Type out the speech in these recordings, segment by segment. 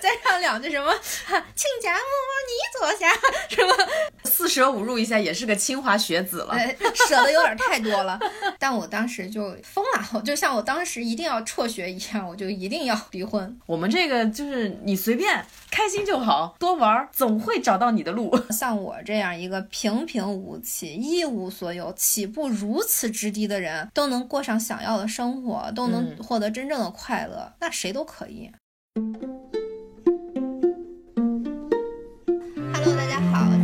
再唱两句什么亲家母你坐下，什么四舍五入一下也是个清华学子了，舍的有点太多了。但我当时就疯了，就像我当时一定要辍学一样，我就一定要离婚。我们这个就是你随便开心就好，多玩总会找到你的路。像我这样一个平平无奇、一无所有、起步如此之低的人，都能过上想要的生活，都能获得真正的快乐，那谁都可以。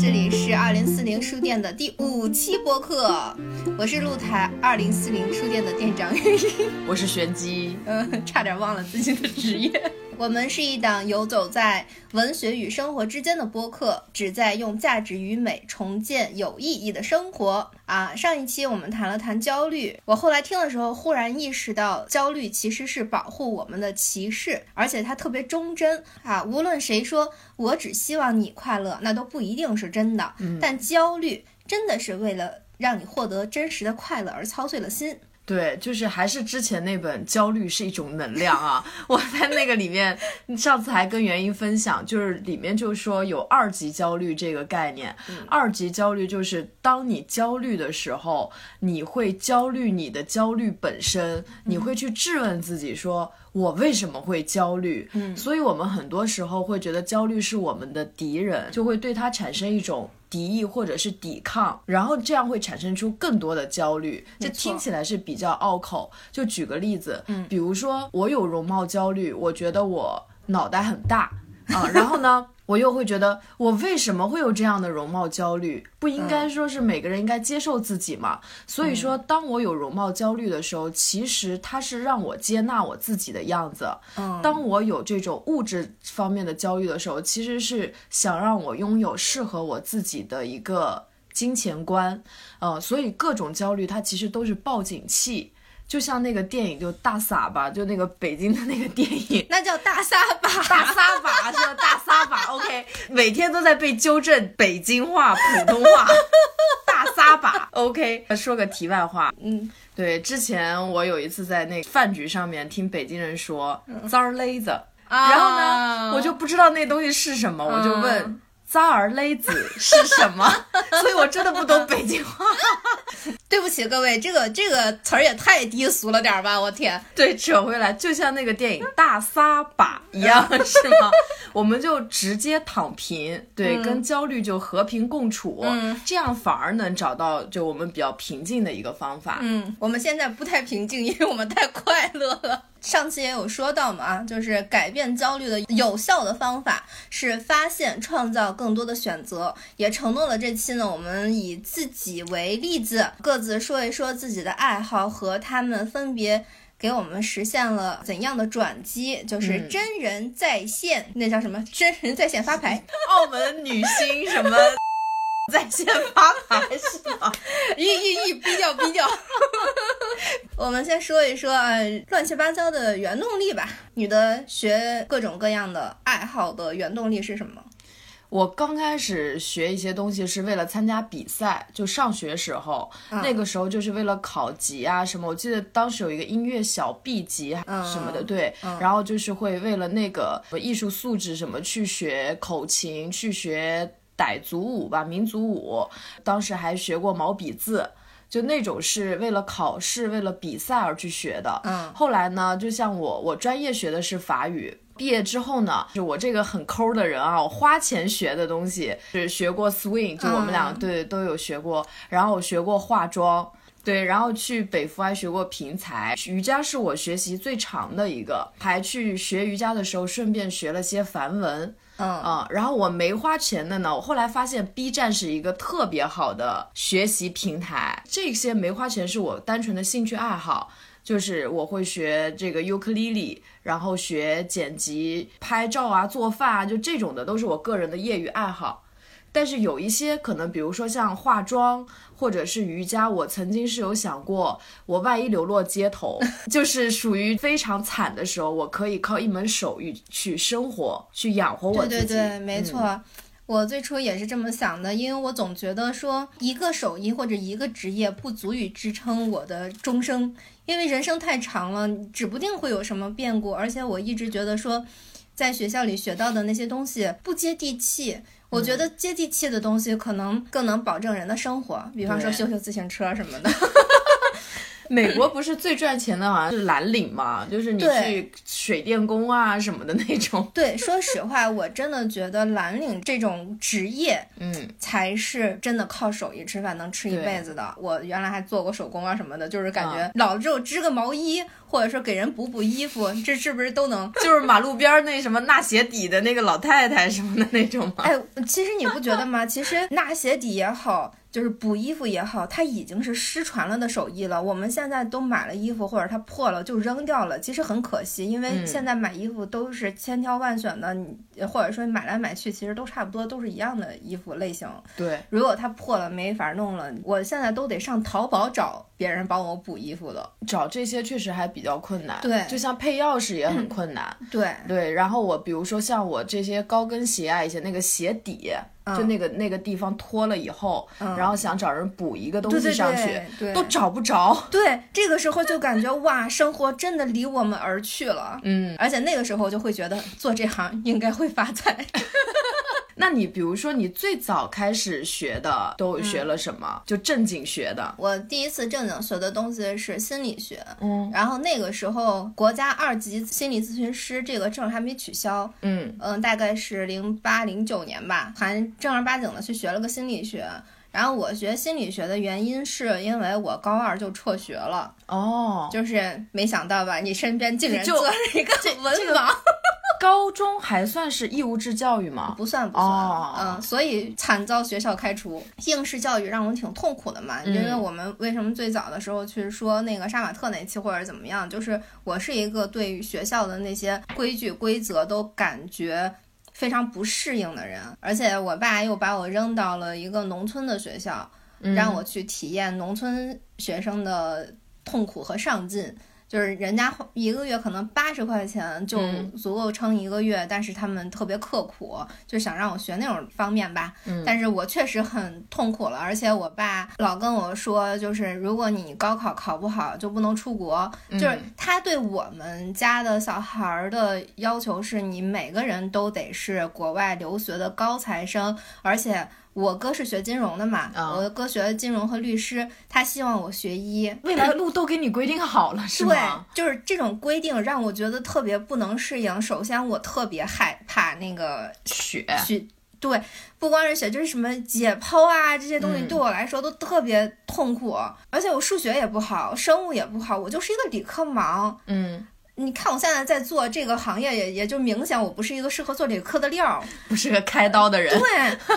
这里是二零四零书店的第五期播客，我是露台二零四零书店的店长。我是玄机，嗯，差点忘了自己的职业。我们是一档游走在文学与生活之间的播客，旨在用价值与美重建有意义的生活啊！上一期我们谈了谈焦虑，我后来听的时候忽然意识到，焦虑其实是保护我们的骑士，而且它特别忠贞啊！无论谁说我只希望你快乐，那都不一定是真的。但焦虑真的是为了让你获得真实的快乐而操碎了心。对，就是还是之前那本《焦虑是一种能量》啊，我在那个里面，上次还跟元英分享，就是里面就说有二级焦虑这个概念。二级焦虑就是当你焦虑的时候，你会焦虑你的焦虑本身，你会去质问自己说。我为什么会焦虑？嗯，所以我们很多时候会觉得焦虑是我们的敌人，就会对它产生一种敌意或者是抵抗，然后这样会产生出更多的焦虑。这听起来是比较拗口。就举个例子，嗯，比如说我有容貌焦虑，我觉得我脑袋很大啊，然后呢？我又会觉得，我为什么会有这样的容貌焦虑？不应该说是每个人应该接受自己嘛？所以说，当我有容貌焦虑的时候，其实它是让我接纳我自己的样子。嗯，当我有这种物质方面的焦虑的时候，其实是想让我拥有适合我自己的一个金钱观。呃，所以各种焦虑它其实都是报警器。就像那个电影，就大撒把，就那个北京的那个电影，那叫大撒把，大撒把是吧？大撒把，OK，每天都在被纠正北京话、普通话，大撒把，OK。说个题外话，嗯，对，之前我有一次在那饭局上面听北京人说“脏儿勒子”，然后呢，我就不知道那东西是什么，我就问。扎儿勒子是什么？所以我真的不懂北京话。对不起各位，这个这个词儿也太低俗了点吧！我天，对，扯回来，就像那个电影《大撒把》一样，是吗？我们就直接躺平，对，跟焦虑就和平共处，这样反而能找到就我们比较平静的一个方法。嗯，我们现在不太平静，因为我们太快乐了。上期也有说到嘛，啊，就是改变焦虑的有效的方法是发现、创造更多的选择。也承诺了这期呢，我们以自己为例子，各自说一说自己的爱好和他们分别给我们实现了怎样的转机。就是真人在线，那叫什么？真人在线发牌，澳门女星什么？在线发牌是吗？一、一、一，逼掉，逼掉。我们先说一说啊，乱七八糟的原动力吧。女的学各种各样的爱好的原动力是什么？我刚开始学一些东西是为了参加比赛，就上学时候，那个时候就是为了考级啊什么。我记得当时有一个音乐小 B 级什么的，对，然后就是会为了那个艺术素质什么去学口琴，去学。傣族舞吧，民族舞，当时还学过毛笔字，就那种是为了考试、为了比赛而去学的。嗯，后来呢，就像我，我专业学的是法语，毕业之后呢，就我这个很抠的人啊，我花钱学的东西是学过 swing，就我们俩对都有学过，然后我学过化妆，对，然后去北服还学过平裁，瑜伽是我学习最长的一个，还去学瑜伽的时候顺便学了些梵文。嗯然后我没花钱的呢，我后来发现 B 站是一个特别好的学习平台。这些没花钱是我单纯的兴趣爱好，就是我会学这个尤克里里，然后学剪辑、拍照啊、做饭啊，就这种的都是我个人的业余爱好。但是有一些可能，比如说像化妆或者是瑜伽，我曾经是有想过，我万一流落街头，就是属于非常惨的时候，我可以靠一门手艺去生活，去养活我自己。对对对，没错，我最初也是这么想的，因为我总觉得说一个手艺或者一个职业不足以支撑我的终生，因为人生太长了，指不定会有什么变故，而且我一直觉得说。在学校里学到的那些东西不接地气。我觉得接地气的东西可能更能保证人的生活，比方说修修自行车什么的。美国不是最赚钱的，好像是蓝领嘛，就是你去水电工啊什么的那种。对，说实话，我真的觉得蓝领这种职业，嗯，才是真的靠手艺吃饭能吃一辈子的。我原来还做过手工啊什么的，就是感觉老了之后织个毛衣，或者说给人补补衣服，这是不是都能？就是马路边那什么纳鞋底的那个老太太什么的那种吗？哎，其实你不觉得吗？其实纳鞋底也好。就是补衣服也好，它已经是失传了的手艺了。我们现在都买了衣服，或者它破了就扔掉了，其实很可惜。因为现在买衣服都是千挑万选的，你或者说买来买去，其实都差不多，都是一样的衣服类型。对，如果它破了没法弄了，我现在都得上淘宝找别人帮我补衣服的。找这些确实还比较困难。对，就像配钥匙也很困难。对对，然后我比如说像我这些高跟鞋啊，一些那个鞋底。就那个那个地方脱了以后，然后想找人补一个东西上去，都找不着。对，这个时候就感觉哇，生活真的离我们而去了。嗯，而且那个时候就会觉得做这行应该会发财。那你比如说，你最早开始学的都学了什么？就正经学的。我第一次正经学的东西是心理学。嗯，然后那个时候国家二级心理咨询师这个证还没取消。嗯嗯，大概是零八零九年吧，还正儿八经的去学了个心理学。然后我学心理学的原因是因为我高二就辍学了。哦，就是没想到吧，你身边竟然做了一个文盲。高中还算是义务制教育吗？不算不算，嗯，所以惨遭学校开除。应试教育让我们挺痛苦的嘛，因为我们为什么最早的时候去说那个杀马特那期或者怎么样，就是我是一个对于学校的那些规矩规则都感觉非常不适应的人，而且我爸又把我扔到了一个农村的学校，让我去体验农村学生的痛苦和上进。就是人家一个月可能八十块钱就足够撑一个月，但是他们特别刻苦，就想让我学那种方面吧。但是我确实很痛苦了，而且我爸老跟我说，就是如果你高考考不好就不能出国，就是他对我们家的小孩的要求是你每个人都得是国外留学的高材生，而且。我哥是学金融的嘛，我哥学的金融和律师，他希望我学医，未来的路都给你规定好了，是吗？对，就是这种规定让我觉得特别不能适应。首先，我特别害怕那个血，血，对，不光是血，就是什么解剖啊这些东西，对我来说都特别痛苦。而且我数学也不好，生物也不好，我就是一个理科盲。嗯。你看我现在在做这个行业，也也就明显我不是一个适合做理科的料，不是个开刀的人。对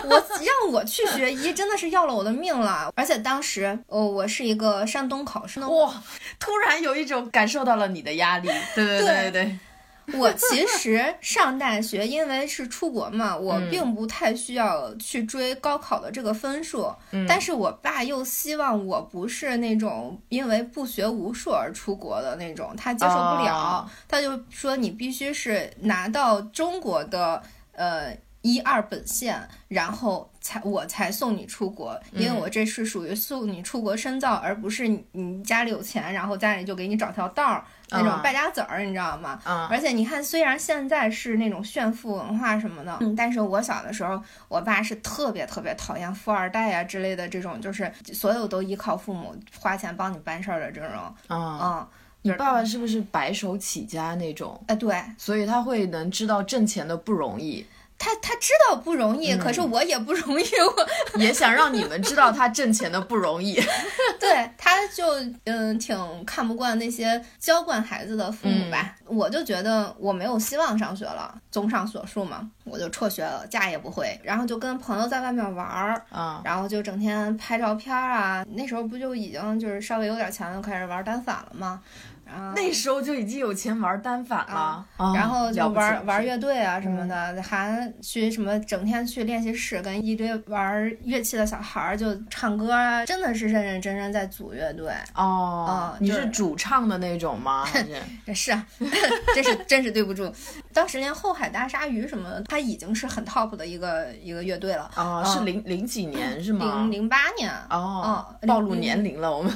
我让我去学医，真的是要了我的命了。而且当时，哦，我是一个山东考生，哇，突然有一种感受到了你的压力。对对对对。我其实上大学，因为是出国嘛，我并不太需要去追高考的这个分数。但是我爸又希望我不是那种因为不学无术而出国的那种，他接受不了。他就说你必须是拿到中国的呃一二本线，然后才我才送你出国，因为我这是属于送你出国深造，而不是你家里有钱，然后家里就给你找条道儿。那种败家子儿，你知道吗？而且你看，虽然现在是那种炫富文化什么的，嗯，但是我小的时候，我爸是特别特别讨厌富二代呀之类的这种，就是所有都依靠父母花钱帮你办事儿的这种。嗯，你爸爸是不是白手起家那种？哎，对，所以他会能知道挣钱的不容易。他他知道不容易，可是我也不容易，我 也想让你们知道他挣钱的不容易。对，他就嗯挺看不惯那些娇惯孩子的父母吧。我就觉得我没有希望上学了。综上所述嘛，我就辍学了，家也不回，然后就跟朋友在外面玩儿，然后就整天拍照片啊。那时候不就已经就是稍微有点钱了，开始玩单反了吗？那时候就已经有钱玩单反了，然后就玩玩乐队啊什么的，还去什么整天去练习室跟一堆玩乐器的小孩儿就唱歌啊，真的是认认真真在组乐队哦。你是主唱的那种吗？是啊，真是真是对不住。当时连后海大鲨鱼什么，他已经是很 top 的一个一个乐队了。哦，是零零几年是吗？零零八年哦，暴露年龄了我们。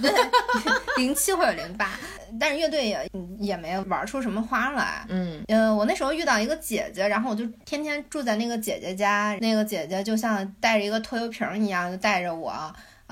零七或者零八。但是乐队也也没玩出什么花来。嗯嗯，我那时候遇到一个姐姐，然后我就天天住在那个姐姐家，那个姐姐就像带着一个拖油瓶一样，就带着我，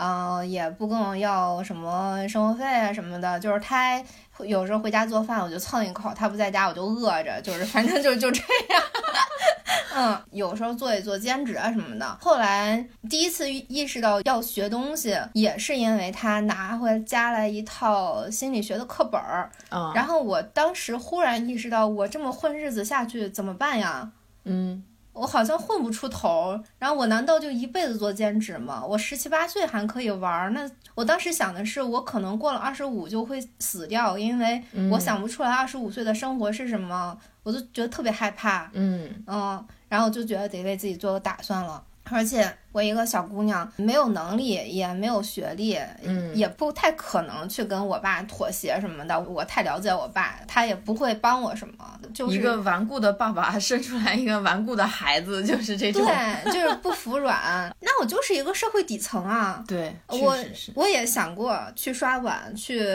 嗯，也不跟我要什么生活费啊什么的，就是他有时候回家做饭，我就蹭一口，他不在家我就饿着，就是反正就就这样。嗯，有时候做一做兼职啊什么的。后来第一次意识到要学东西，也是因为他拿回家来一套心理学的课本儿。嗯，然后我当时忽然意识到，我这么混日子下去怎么办呀？嗯，我好像混不出头。然后我难道就一辈子做兼职吗？我十七八岁还可以玩，那我当时想的是，我可能过了二十五就会死掉，因为我想不出来二十五岁的生活是什么。我就觉得特别害怕，嗯嗯，然后就觉得得为自己做个打算了，而且。我一个小姑娘，没有能力，也没有学历，嗯，也不太可能去跟我爸妥协什么的。我太了解我爸，他也不会帮我什么。就是一个顽固的爸爸 生出来一个顽固的孩子，就是这种。对，就是不服软。那我就是一个社会底层啊。对，我我也想过去刷碗，去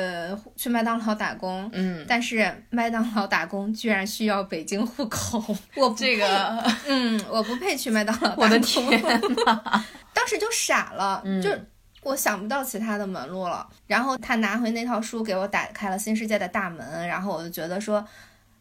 去麦当劳打工。嗯，但是麦当劳打工居然需要北京户口，我这个，嗯，我不配去麦当劳打工。我的天呐！当时就傻了，就我想不到其他的门路了。然后他拿回那套书给我打开了新世界的大门，然后我就觉得说，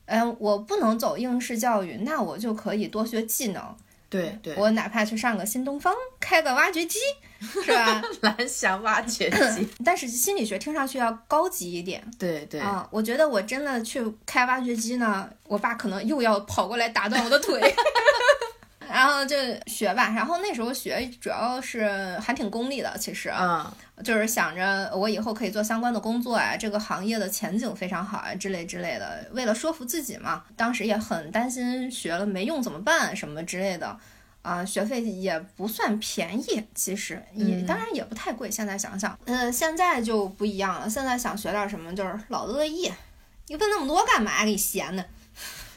嗯，我不能走应试教育，那我就可以多学技能。对对，我哪怕去上个新东方，开个挖掘机，是吧？蓝翔挖掘机。但是心理学听上去要高级一点。对对啊，我觉得我真的去开挖掘机呢，我爸可能又要跑过来打断我的腿。然后就学吧，然后那时候学主要是还挺功利的，其实，嗯，就是想着我以后可以做相关的工作啊，这个行业的前景非常好啊，之类之类的。为了说服自己嘛，当时也很担心学了没用怎么办什么之类的，啊，学费也不算便宜，其实也当然也不太贵。现在想想，呃，现在就不一样了，现在想学点什么就是老乐意，你问那么多干嘛？给闲的。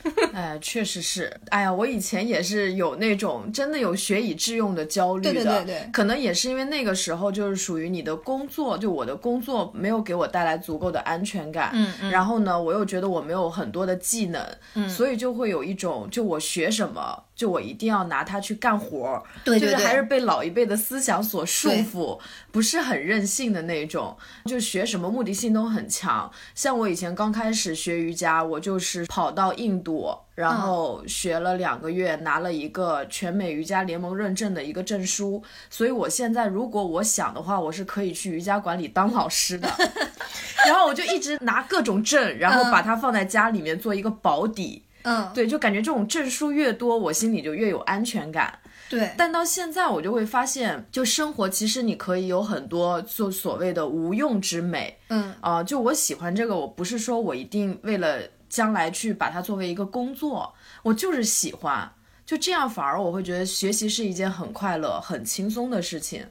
哎，确实是。哎呀，我以前也是有那种真的有学以致用的焦虑的。对对对对。可能也是因为那个时候就是属于你的工作，就我的工作没有给我带来足够的安全感。嗯嗯。然后呢，我又觉得我没有很多的技能。嗯。所以就会有一种，就我学什么，就我一定要拿它去干活。对对对。就是还是被老一辈的思想所束缚，不是很任性的那种。就学什么目的性都很强。像我以前刚开始学瑜伽，我就是跑到印度。然后学了两个月，拿了一个全美瑜伽联盟认证的一个证书，所以我现在如果我想的话，我是可以去瑜伽馆里当老师的。然后我就一直拿各种证，然后把它放在家里面做一个保底。嗯，对，就感觉这种证书越多，我心里就越有安全感。对，但到现在我就会发现，就生活其实你可以有很多就所谓的无用之美。嗯啊，就我喜欢这个，我不是说我一定为了。将来去把它作为一个工作，我就是喜欢，就这样反而我会觉得学习是一件很快乐、很轻松的事情。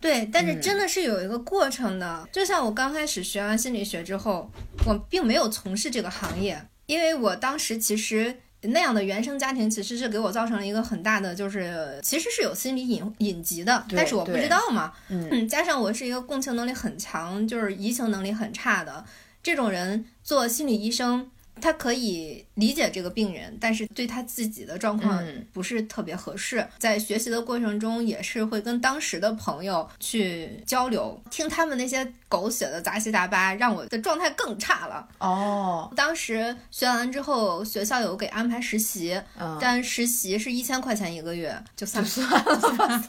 对，但是真的是有一个过程的。就像我刚开始学完心理学之后，我并没有从事这个行业，因为我当时其实那样的原生家庭其实是给我造成了一个很大的，就是其实是有心理隐隐疾的，但是我不知道嘛。嗯，加上我是一个共情能力很强，就是移情能力很差的这种人，做心理医生。他可以理解这个病人，但是对他自己的状况不是特别合适。在学习的过程中，也是会跟当时的朋友去交流，听他们那些狗血的杂七杂八，让我的状态更差了。哦，当时学完之后，学校有给安排实习，但实习是一千块钱一个月，就算了。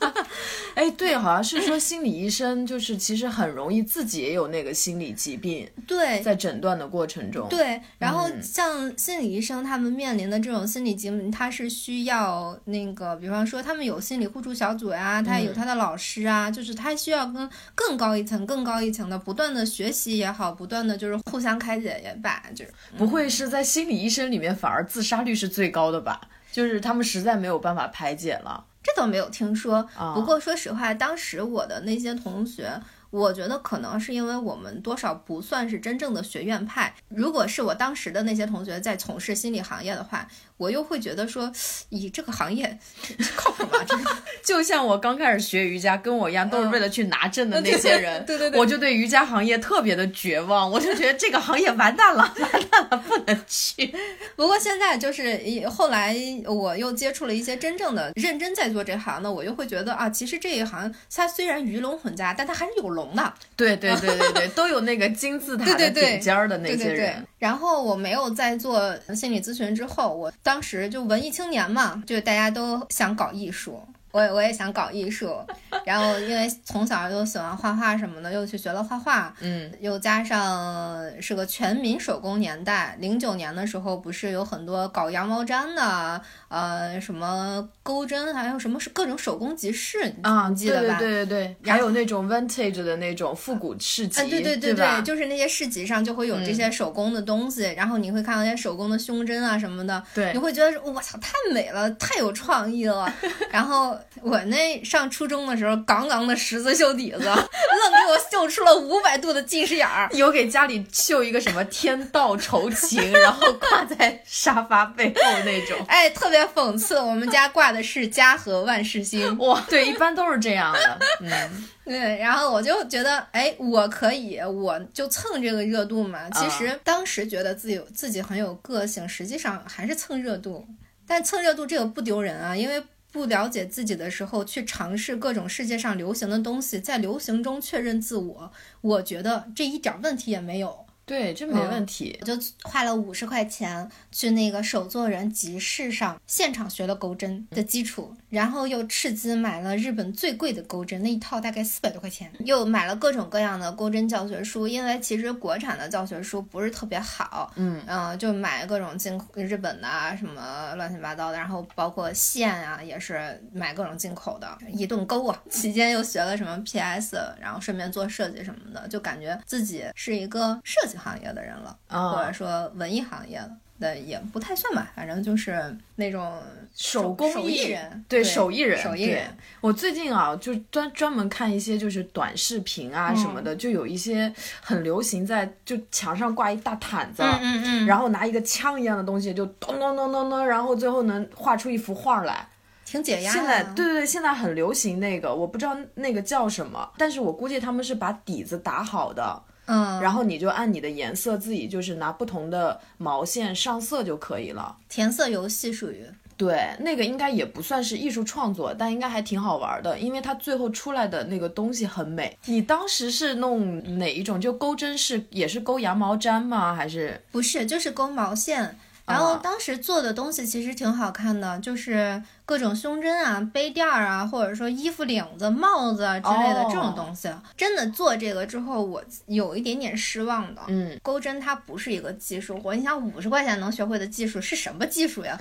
哎，对，好像是说心理医生就是其实很容易自己也有那个心理疾病。对，在诊断的过程中。对，然后。像心理医生他们面临的这种心理疾病，他是需要那个，比方说他们有心理互助小组呀，他有他的老师啊，就是他需要跟更高一层、更高一层的不断的学习也好，不断的就是互相开解也罢，就是不会是在心理医生里面反而自杀率是最高的吧？就是他们实在没有办法排解了，这倒没有听说。不过说实话，当时我的那些同学。我觉得可能是因为我们多少不算是真正的学院派。如果是我当时的那些同学在从事心理行业的话，我又会觉得说，以这个行业靠谱吗？就像我刚开始学瑜伽，跟我一样都是为了去拿证的那些人，对对对，我就对瑜伽行业特别的绝望，我就觉得这个行业完蛋了，完蛋了，不能去。不过现在就是后来我又接触了一些真正的认真在做这行的，我又会觉得啊，其实这一行它虽然鱼龙混杂，但它还是有龙的。对对对对对，都有那个金字塔的顶尖的那些人。然后我没有在做心理咨询之后，我当时就文艺青年嘛，就大家都想搞艺术。我我也想搞艺术，然后因为从小又喜欢画画什么的，又去学了画画，嗯，又加上是个全民手工年代，零九年的时候不是有很多搞羊毛毡的，呃，什么钩针，还有什么是各种手工集市啊，你记得吧？对对对对，还有那种 vintage 的那种复古市集，对对对对，就是那些市集上就会有这些手工的东西，然后你会看到那些手工的胸针啊什么的，对，你会觉得我操太美了，太有创意了，然后。我那上初中的时候，杠杠的十字绣底子，愣给我绣出了五百度的近视眼儿。有给家里绣一个什么天道酬勤，然后挂在沙发背后那种。哎，特别讽刺，我们家挂的是家和万事兴。哇，对，一般都是这样的。嗯，对，然后我就觉得，哎，我可以，我就蹭这个热度嘛。其实当时觉得自己自己很有个性，实际上还是蹭热度。但蹭热度这个不丢人啊，因为。不了解自己的时候，去尝试各种世界上流行的东西，在流行中确认自我，我觉得这一点问题也没有。对，这没问题。我就花了五十块钱去那个手作人集市上现场学了钩针的基础，然后又斥资买了日本最贵的钩针，那一套大概四百多块钱。又买了各种各样的钩针教学书，因为其实国产的教学书不是特别好。嗯嗯，就买各种进日本的啊，什么乱七八糟的，然后包括线啊，也是买各种进口的，一顿钩啊。期间又学了什么 PS，然后顺便做设计什么的，就感觉自己是一个设计。行业的人了，或者说文艺行业的也不太算吧，反正就是那种手工艺人，对手艺人，手艺人。我最近啊，就专专门看一些就是短视频啊什么的，就有一些很流行，在就墙上挂一大毯子，嗯嗯，然后拿一个枪一样的东西，就咚咚咚咚咚，然后最后能画出一幅画来，挺解压。现在对对对，现在很流行那个，我不知道那个叫什么，但是我估计他们是把底子打好的。嗯，然后你就按你的颜色自己就是拿不同的毛线上色就可以了。填色游戏属于对，那个应该也不算是艺术创作，但应该还挺好玩的，因为它最后出来的那个东西很美。你当时是弄哪一种？就钩针是也是钩羊毛毡吗？还是不是？就是钩毛线。然后当时做的东西其实挺好看的，就是各种胸针啊、杯垫儿啊，或者说衣服领子、帽子啊之类的这种东西。真的做这个之后，我有一点点失望的。嗯，钩针它不是一个技术活，你想五十块钱能学会的技术是什么技术呀？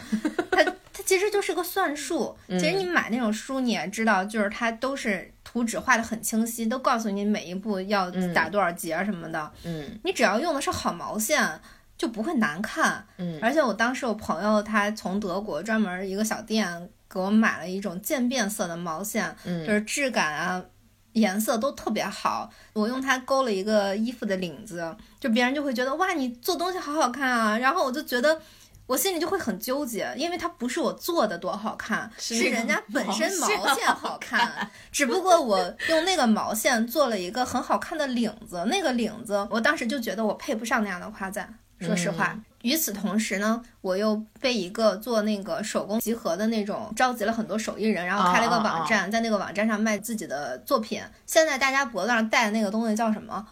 它 它其实就是个算术。其实你买那种书你也知道，就是它都是图纸画的很清晰，都告诉你每一步要打多少结什么的。嗯，你只要用的是好毛线。就不会难看，嗯，而且我当时我朋友他从德国专门一个小店给我买了一种渐变色的毛线，嗯，就是质感啊、颜色都特别好。我用它勾了一个衣服的领子，就别人就会觉得哇，你做东西好好看啊。然后我就觉得我心里就会很纠结，因为它不是我做的多好看，是人家本身毛线好看，只不过我用那个毛线做了一个很好看的领子，那个领子我当时就觉得我配不上那样的夸赞。说实话，与此同时呢，我又被一个做那个手工集合的那种召集了很多手艺人，然后开了一个网站，在那个网站上卖自己的作品。现在大家脖子上戴的那个东西叫什么？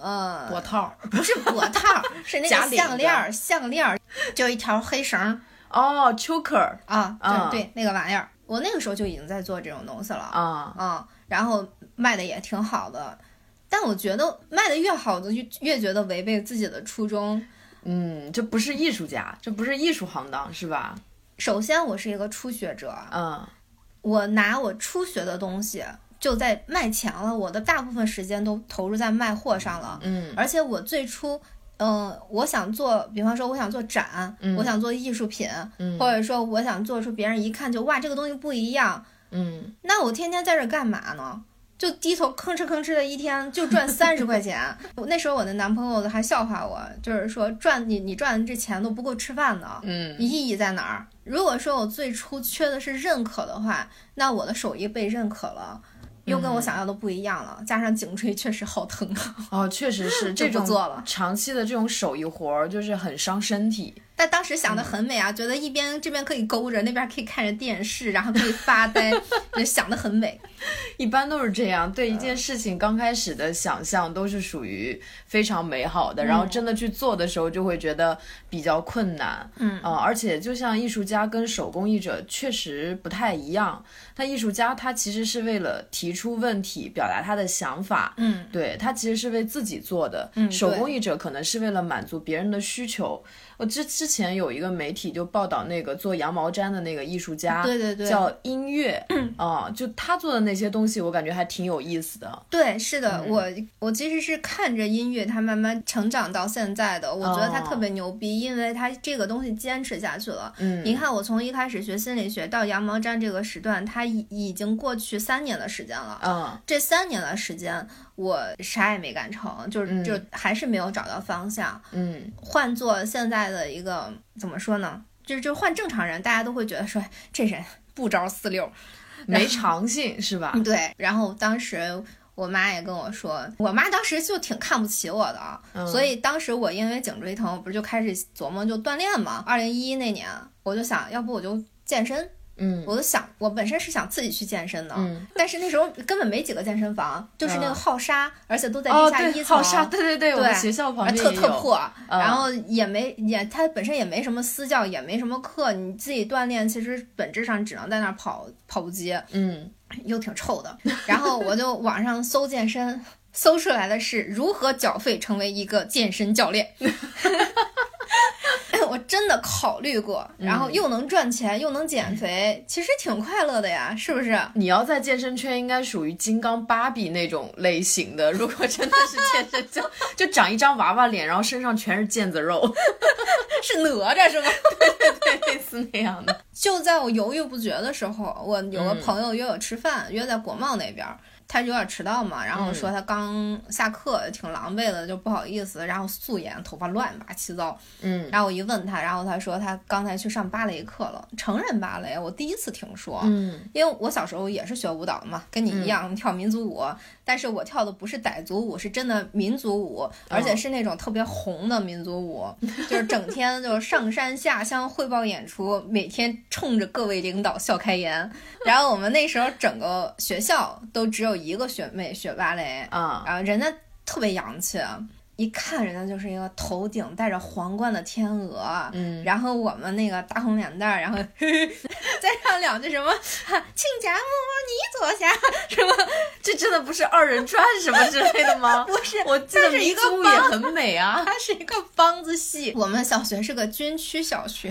呃，脖套，不是脖套，是那个项链，项链就一条黑绳。哦，choker 啊，对对，那个玩意儿，我那个时候就已经在做这种东西了啊啊，然后卖的也挺好的，但我觉得卖的越好的，就越觉得违背自己的初衷。嗯，这不是艺术家，这不是艺术行当，是吧？首先，我是一个初学者，嗯，我拿我初学的东西就在卖钱了，我的大部分时间都投入在卖货上了，嗯，而且我最初，嗯，我想做，比方说我想做展，我想做艺术品，或者说我想做出别人一看就哇这个东西不一样，嗯，那我天天在这干嘛呢？就低头吭哧吭哧的一天就赚三十块钱。那时候我的男朋友还笑话我，就是说赚你你赚的这钱都不够吃饭的，嗯，意义在哪儿？如果说我最初缺的是认可的话，那我的手艺被认可了。又跟我想要的不一样了，加上颈椎确实好疼啊！哦，确实是这种做了长期的这种手艺活儿，就是很伤身体。但当时想的很美啊，觉得一边这边可以勾着，那边可以看着电视，然后可以发呆，就想的很美。一般都是这样，对一件事情刚开始的想象都是属于非常美好的，然后真的去做的时候就会觉得比较困难。嗯啊，而且就像艺术家跟手工艺者确实不太一样，他艺术家他其实是为了提出问题，表达他的想法。嗯，对他其实是为自己做的。嗯，手工艺者可能是为了满足别人的需求。我之之前有一个媒体就报道那个做羊毛毡的那个艺术家，对对对，叫音乐啊，就他做的那些东西，我感觉还挺有意思的。对，是的，我我其实是看着音乐他慢慢成长到现在的，我觉得他特别牛逼，因为他这个东西坚持下去了。嗯，你看我从一开始学心理学到羊毛毡这个时段，他已已经过去三年的时间了。嗯，这三年的时间。我啥也没干成，就是就还是没有找到方向。嗯，换做现在的一个怎么说呢？就是就换正常人，大家都会觉得说这人不着四六，没长性是吧？对。然后当时我妈也跟我说，我妈当时就挺看不起我的，所以当时我因为颈椎疼，我不是就开始琢磨就锻炼嘛。二零一一那年，我就想要不我就健身。嗯，我都想，我本身是想自己去健身的，嗯，但是那时候根本没几个健身房，就是那个浩沙，而且都在地下一层，浩沙，对对对，我们学校旁边特特破，然后也没也，它本身也没什么私教，也没什么课，你自己锻炼，其实本质上只能在那儿跑跑步机，嗯，又挺臭的，然后我就网上搜健身，搜出来的是如何缴费成为一个健身教练。我真的考虑过，然后又能赚钱又能减肥，其实挺快乐的呀，是不是？你要在健身圈应该属于金刚芭比那种类型的。如果真的是健身就 就长一张娃娃脸，然后身上全是腱子肉，是哪吒是吗？对对对，类似那样的。就在我犹豫不决的时候，我有个朋友约我吃饭，约在国贸那边。他有点迟到嘛，然后说他刚下课，挺狼狈的，就不好意思，然后素颜，头发乱八七糟。嗯，然后我一问他，然后他说他刚才去上芭蕾课了，成人芭蕾，我第一次听说。嗯，因为我小时候也是学舞蹈的嘛，跟你一样跳民族舞，但是我跳的不是傣族舞，是真的民族舞，而且是那种特别红的民族舞，就是整天就上山下乡汇报演出，每天冲着各位领导笑开颜。然后我们那时候整个学校都只有一个学妹学芭蕾嗯，然后人家特别洋气。一看人家就是一个头顶戴着皇冠的天鹅，嗯，然后我们那个大红脸蛋儿，然后 再唱两句什么，亲家母你坐下，什么？这真的不是二人转什么之类的吗？不是，我记得一个也很美啊，它是一个梆子戏。我们小学是个军区小学，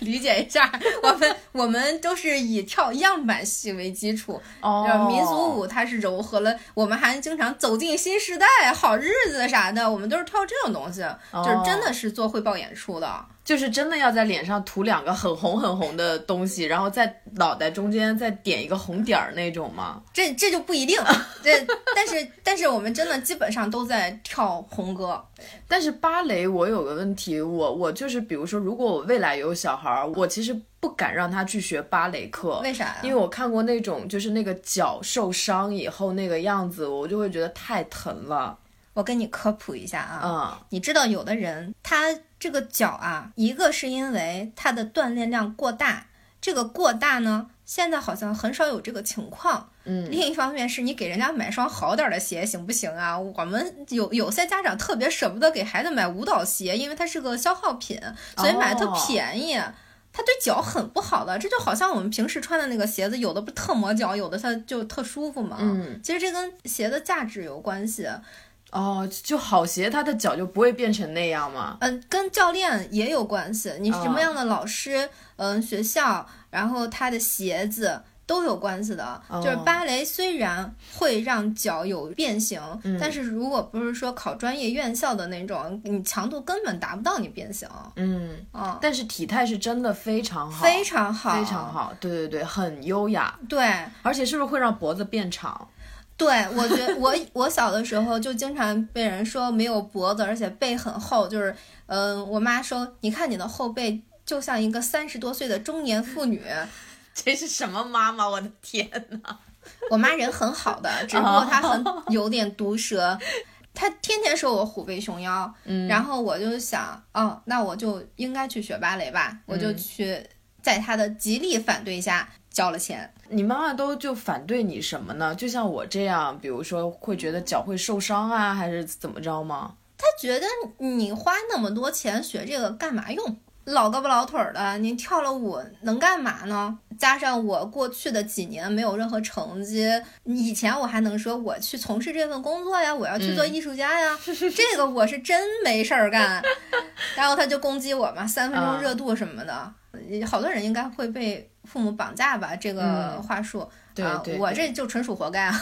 理解一下。我们我们都是以跳样板戏为基础，哦，民族舞它是柔和了，我们还经常走进新时代，好日子啥。的，我们都是跳这种东西，就是真的是做汇报演出的，就是真的要在脸上涂两个很红很红的东西，然后在脑袋中间再点一个红点儿那种吗？这这就不一定，这 但是但是我们真的基本上都在跳红歌。但是芭蕾我有个问题，我我就是比如说，如果我未来有小孩儿，我其实不敢让他去学芭蕾课，为啥呀？因为我看过那种就是那个脚受伤以后那个样子，我就会觉得太疼了。我跟你科普一下啊，嗯，你知道有的人他这个脚啊，一个是因为他的锻炼量过大，这个过大呢，现在好像很少有这个情况，嗯，另一方面是你给人家买双好点的鞋行不行啊？我们有有些家长特别舍不得给孩子买舞蹈鞋，因为它是个消耗品，所以买的特便宜，它对脚很不好的，这就好像我们平时穿的那个鞋子，有的不特磨脚，有的它就特舒服嘛，嗯，其实这跟鞋的价值有关系。哦，就好鞋，他的脚就不会变成那样吗？嗯，跟教练也有关系。你什么样的老师，嗯，学校，然后他的鞋子都有关系的。就是芭蕾虽然会让脚有变形，但是如果不是说考专业院校的那种，你强度根本达不到你变形。嗯，啊，但是体态是真的非常好，非常好，非常好。对对对，很优雅。对，而且是不是会让脖子变长？对，我觉得 我我小的时候就经常被人说没有脖子，而且背很厚，就是嗯，我妈说你看你的后背就像一个三十多岁的中年妇女。这是什么妈妈？我的天呐！我妈人很好的，只不过她很有点毒舌，她天天说我虎背熊腰。嗯，然后我就想，哦，那我就应该去学芭蕾吧，我就去，在她的极力反对下交了钱。你妈妈都就反对你什么呢？就像我这样，比如说会觉得脚会受伤啊，还是怎么着吗？她觉得你花那么多钱学这个干嘛用？老胳膊老腿的，你跳了舞能干嘛呢？加上我过去的几年没有任何成绩，以前我还能说我去从事这份工作呀，我要去做艺术家呀，这个我是真没事儿干。然后他就攻击我嘛，三分钟热度什么的，好多人应该会被父母绑架吧？这个话术啊，我这就纯属活该啊。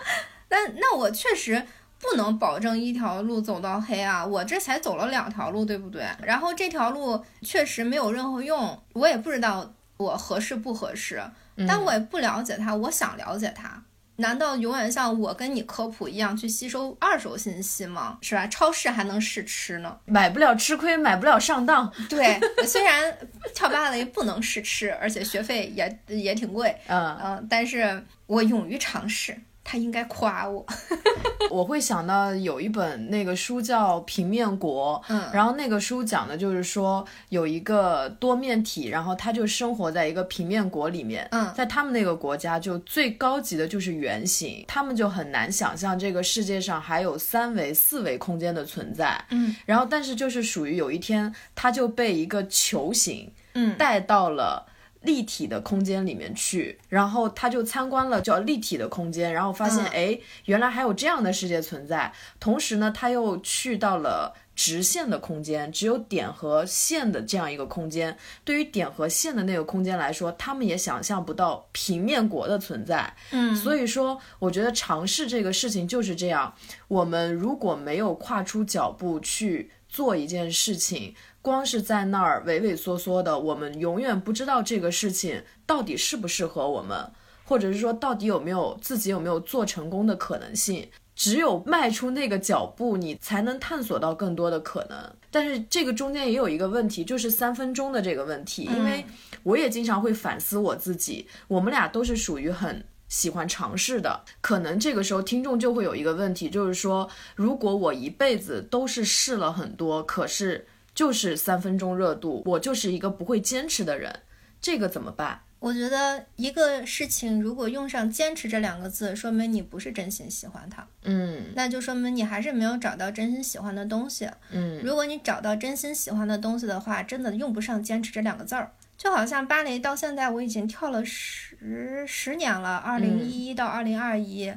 那那我确实。不能保证一条路走到黑啊！我这才走了两条路，对不对？然后这条路确实没有任何用，我也不知道我合适不合适，但我也不了解他，我想了解它。难道永远像我跟你科普一样去吸收二手信息吗？是吧？超市还能试吃呢，买不了吃亏，买不了上当。对，虽然跳芭蕾不能试吃，而且学费也也挺贵，嗯嗯，但是我勇于尝试。他应该夸我，我会想到有一本那个书叫《平面国》，嗯，然后那个书讲的就是说有一个多面体，然后他就生活在一个平面国里面，嗯，在他们那个国家就最高级的就是圆形，他们就很难想象这个世界上还有三维、四维空间的存在，嗯，然后但是就是属于有一天他就被一个球形，嗯，带到了。立体的空间里面去，然后他就参观了叫立体的空间，然后发现哎，原来还有这样的世界存在。同时呢，他又去到了直线的空间，只有点和线的这样一个空间。对于点和线的那个空间来说，他们也想象不到平面国的存在。嗯，所以说，我觉得尝试这个事情就是这样。我们如果没有跨出脚步去做一件事情。光是在那儿畏畏缩缩的，我们永远不知道这个事情到底适不适合我们，或者是说到底有没有自己有没有做成功的可能性。只有迈出那个脚步，你才能探索到更多的可能。但是这个中间也有一个问题，就是三分钟的这个问题，因为我也经常会反思我自己。我们俩都是属于很喜欢尝试的，可能这个时候听众就会有一个问题，就是说，如果我一辈子都是试了很多，可是。就是三分钟热度，我就是一个不会坚持的人，这个怎么办？我觉得一个事情如果用上“坚持”这两个字，说明你不是真心喜欢它，嗯，那就说明你还是没有找到真心喜欢的东西，嗯，如果你找到真心喜欢的东西的话，真的用不上“坚持”这两个字儿。就好像芭蕾到现在我已经跳了十十年了，二零一一到二零二一，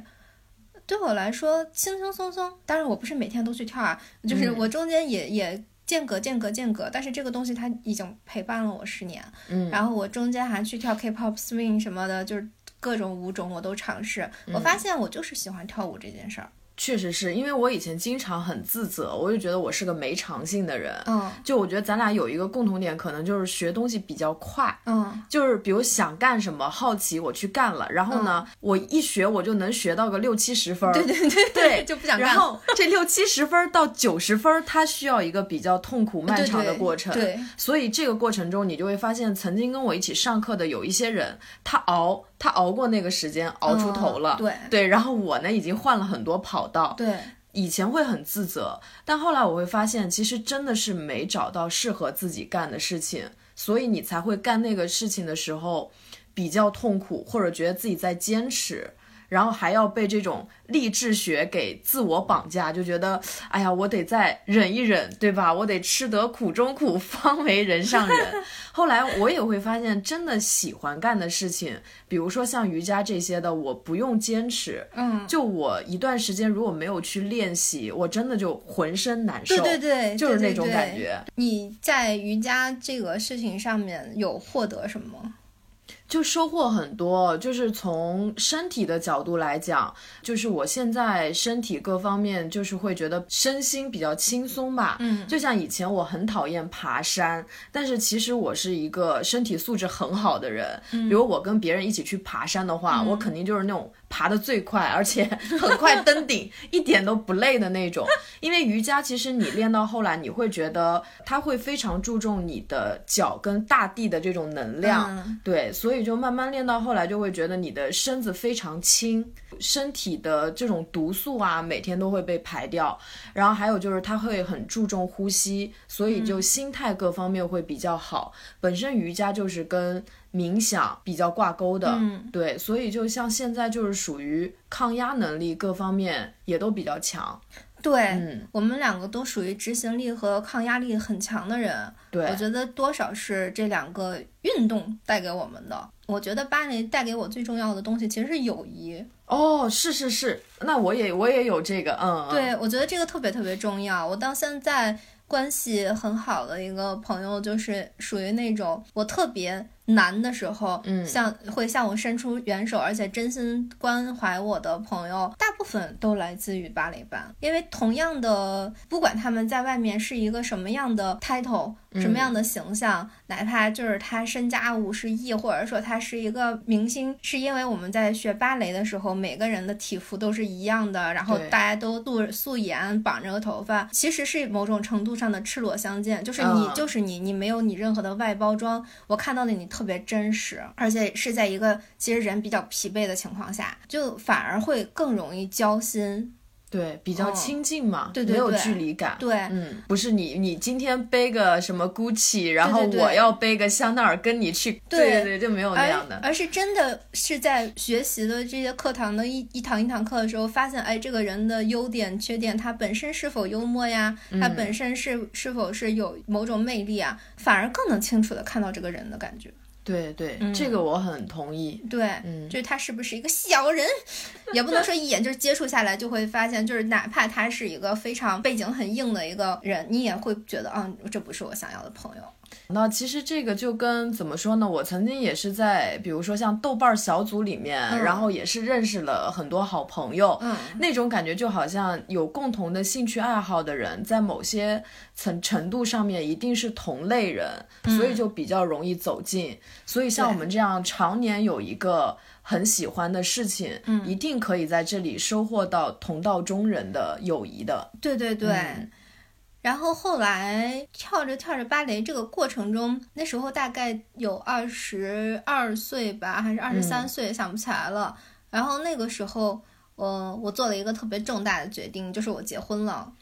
对我来说轻轻松松。当然我不是每天都去跳啊，就是我中间也也。间隔间隔间隔，但是这个东西它已经陪伴了我十年，嗯，然后我中间还去跳 K-pop swing 什么的，就是各种舞种我都尝试，我发现我就是喜欢跳舞这件事儿。确实是因为我以前经常很自责，我就觉得我是个没长性的人。嗯，就我觉得咱俩有一个共同点，可能就是学东西比较快。嗯，就是比如想干什么，好奇我去干了，然后呢，我一学我就能学到个六七十分。对对对对，就不想干。然后这六七十分到九十分，它需要一个比较痛苦漫长的过程。对，所以这个过程中，你就会发现，曾经跟我一起上课的有一些人，他熬。他熬过那个时间，熬出头了。对对，然后我呢，已经换了很多跑道。对，以前会很自责，但后来我会发现，其实真的是没找到适合自己干的事情，所以你才会干那个事情的时候比较痛苦，或者觉得自己在坚持。然后还要被这种励志学给自我绑架，就觉得，哎呀，我得再忍一忍，对吧？我得吃得苦中苦，方为人上人。后来我也会发现，真的喜欢干的事情，比如说像瑜伽这些的，我不用坚持，嗯，就我一段时间如果没有去练习，我真的就浑身难受。对对对，就是那种感觉。你在瑜伽这个事情上面有获得什么？就收获很多，就是从身体的角度来讲，就是我现在身体各方面就是会觉得身心比较轻松吧。嗯，就像以前我很讨厌爬山，但是其实我是一个身体素质很好的人。嗯比如我跟别人一起去爬山的话，我肯定就是那种爬得最快，而且 很快登顶，一点都不累的那种。因为瑜伽其实你练到后来，你会觉得它会非常注重你的脚跟大地的这种能量，对，所以。就慢慢练到后来，就会觉得你的身子非常轻，身体的这种毒素啊，每天都会被排掉。然后还有就是，它会很注重呼吸，所以就心态各方面会比较好。本身瑜伽就是跟冥想比较挂钩的，嗯对，所以就像现在就是属于抗压能力各方面也都比较强。对我们两个都属于执行力和抗压力很强的人，对我觉得多少是这两个运动带给我们的。我觉得芭蕾带给我最重要的东西其实是友谊。哦，是是是，那我也我也有这个，嗯，对，我觉得这个特别特别重要。我到现在关系很好的一个朋友，就是属于那种我特别。难的时候，嗯，向会向我伸出援手，而且真心关怀我的朋友，大部分都来自于芭蕾班。因为同样的，不管他们在外面是一个什么样的 title，什么样的形象，哪怕就是他身家五十亿，或者说他是一个明星，是因为我们在学芭蕾的时候，每个人的体肤都是一样的，然后大家都素素颜，绑着个头发，其实是某种程度上的赤裸相见，就是你就是你，你没有你任何的外包装，我看到的你。特别真实，而且是在一个其实人比较疲惫的情况下，就反而会更容易交心。对，比较亲近嘛，对对没有距离感。对，嗯，不是你，你今天背个什么 Gucci，然后我要背个香奈儿跟你去，对对对，就没有那样的。而是真的是在学习的这些课堂的一一堂一堂课的时候，发现，哎，这个人的优点、缺点，他本身是否幽默呀？他本身是是否是有某种魅力啊？反而更能清楚的看到这个人的感觉。对对，这个我很同意。对，嗯，就是他是不是一个小人，也不能说一眼就是接触下来就会发现，就是哪怕他是一个非常背景很硬的一个人，你也会觉得，嗯，这不是我想要的朋友。那其实这个就跟怎么说呢？我曾经也是在，比如说像豆瓣小组里面，然后也是认识了很多好朋友，嗯，那种感觉就好像有共同的兴趣爱好的人，在某些层程度上面一定是同类人，所以就比较容易走近。所以像我们这样常年有一个很喜欢的事情，嗯，一定可以在这里收获到同道中人的友谊的。对对对。然后后来跳着跳着芭蕾这个过程中，那时候大概有二十二岁吧，还是二十三岁，想不起来了。然后那个时候，呃我做了一个特别重大的决定，就是我结婚了。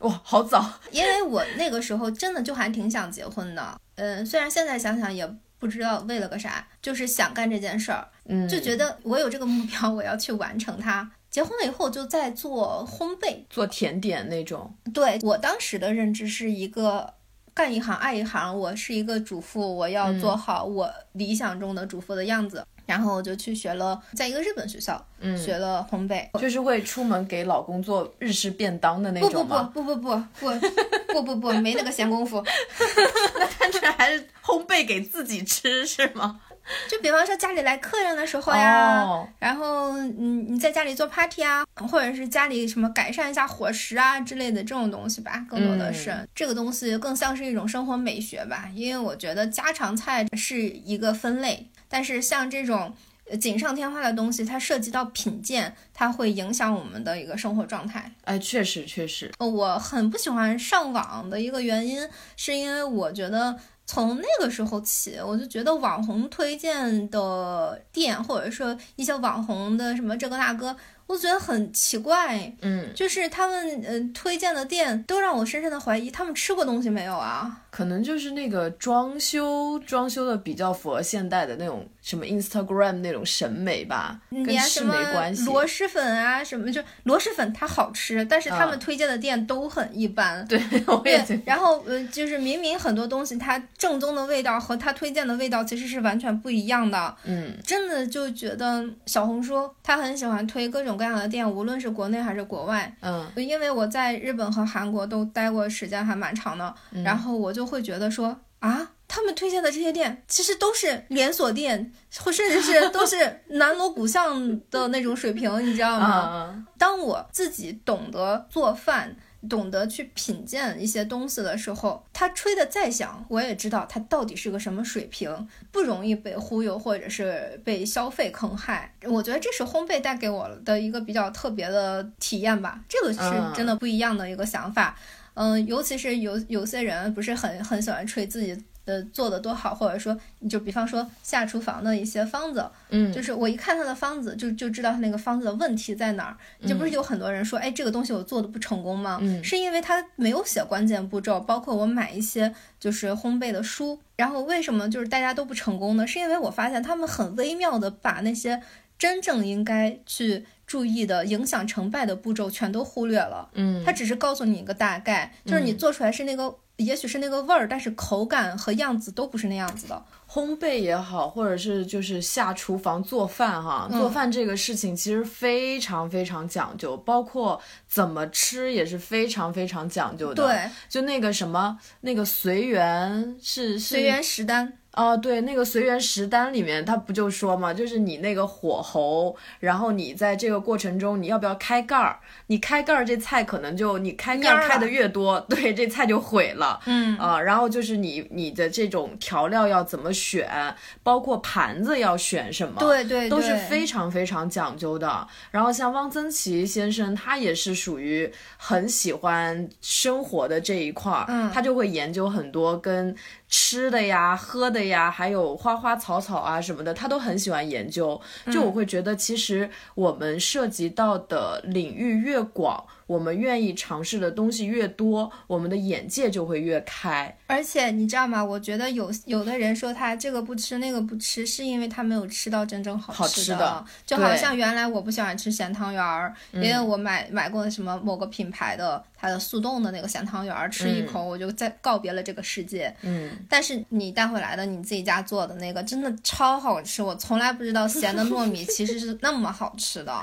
哇，好早！因为我那个时候真的就还挺想结婚的。嗯，虽然现在想想也不知道为了个啥，就是想干这件事儿。嗯，就觉得我有这个目标，我要去完成它。结婚了以后就在做烘焙，做甜点那种。对我当时的认知是一个干一行爱一行，我是一个主妇，我要做好我理想中的主妇的样子。然后我就去学了，在一个日本学校，嗯，学了烘焙，就是会出门给老公做日式便当的那种吗？不不不不不不不不不，没那个闲工夫。那单纯还是烘焙给自己吃是吗？就比方说家里来客人的时候呀，然后嗯你在家里做 party 啊，或者是家里什么改善一下伙食啊之类的这种东西吧，更多的是这个东西更像是一种生活美学吧。因为我觉得家常菜是一个分类，但是像这种锦上添花的东西，它涉及到品鉴，它会影响我们的一个生活状态。哎，确实确实，我很不喜欢上网的一个原因，是因为我觉得。从那个时候起，我就觉得网红推荐的店，或者说一些网红的什么这个那个。我觉得很奇怪，嗯，就是他们呃推荐的店都让我深深的怀疑，他们吃过东西没有啊？可能就是那个装修装修的比较符合现代的那种什么 Instagram 那种审美吧，跟吃没关系。螺蛳粉啊什么，就螺蛳粉它好吃，但是他们推荐的店都很一般。对，我也觉得。然后呃，就是明明很多东西它正宗的味道和它推荐的味道其实是完全不一样的。嗯，真的就觉得小红书他很喜欢推各种。各样的店，无论是国内还是国外，嗯，因为我在日本和韩国都待过时间还蛮长的，然后我就会觉得说啊，他们推荐的这些店其实都是连锁店，或甚至是 都是南锣鼓巷的那种水平，你知道吗？当我自己懂得做饭。懂得去品鉴一些东西的时候，他吹的再响，我也知道他到底是个什么水平，不容易被忽悠或者是被消费坑害。我觉得这是烘焙带给我的一个比较特别的体验吧，这个是真的不一样的一个想法。嗯，尤其是有有些人不是很很喜欢吹自己。呃，做的多好，或者说，你就比方说下厨房的一些方子，嗯，就是我一看他的方子，就就知道他那个方子的问题在哪儿。就不是有很多人说，哎，这个东西我做的不成功吗？嗯，是因为他没有写关键步骤，包括我买一些就是烘焙的书，然后为什么就是大家都不成功呢？是因为我发现他们很微妙的把那些真正应该去注意的影响成败的步骤全都忽略了。嗯，他只是告诉你一个大概，就是你做出来是那个。也许是那个味儿，但是口感和样子都不是那样子的。烘焙也好，或者是就是下厨房做饭哈，做饭这个事情其实非常非常讲究，包括怎么吃也是非常非常讲究的。对，就那个什么，那个随缘是随缘食单。哦，对，那个随缘食单里面，他不就说嘛，就是你那个火候，然后你在这个过程中，你要不要开盖儿？你开盖儿，这菜可能就你开盖儿开的越多，对，这菜就毁了。嗯啊，然后就是你你的这种调料要怎么选，包括盘子要选什么，对对，都是非常非常讲究的。然后像汪曾祺先生，他也是属于很喜欢生活的这一块儿，嗯，他就会研究很多跟。吃的呀，喝的呀，还有花花草草啊什么的，他都很喜欢研究。就我会觉得，其实我们涉及到的领域越广。我们愿意尝试的东西越多，我们的眼界就会越开。而且你知道吗？我觉得有有的人说他这个不吃那个不吃，是因为他没有吃到真正好吃的。就好像原来我不喜欢吃咸汤圆儿，因为我买买过什么某个品牌的它的速冻的那个咸汤圆儿，吃一口我就在告别了这个世界。嗯。但是你带回来的你自己家做的那个真的超好吃，我从来不知道咸的糯米其实是那么好吃的。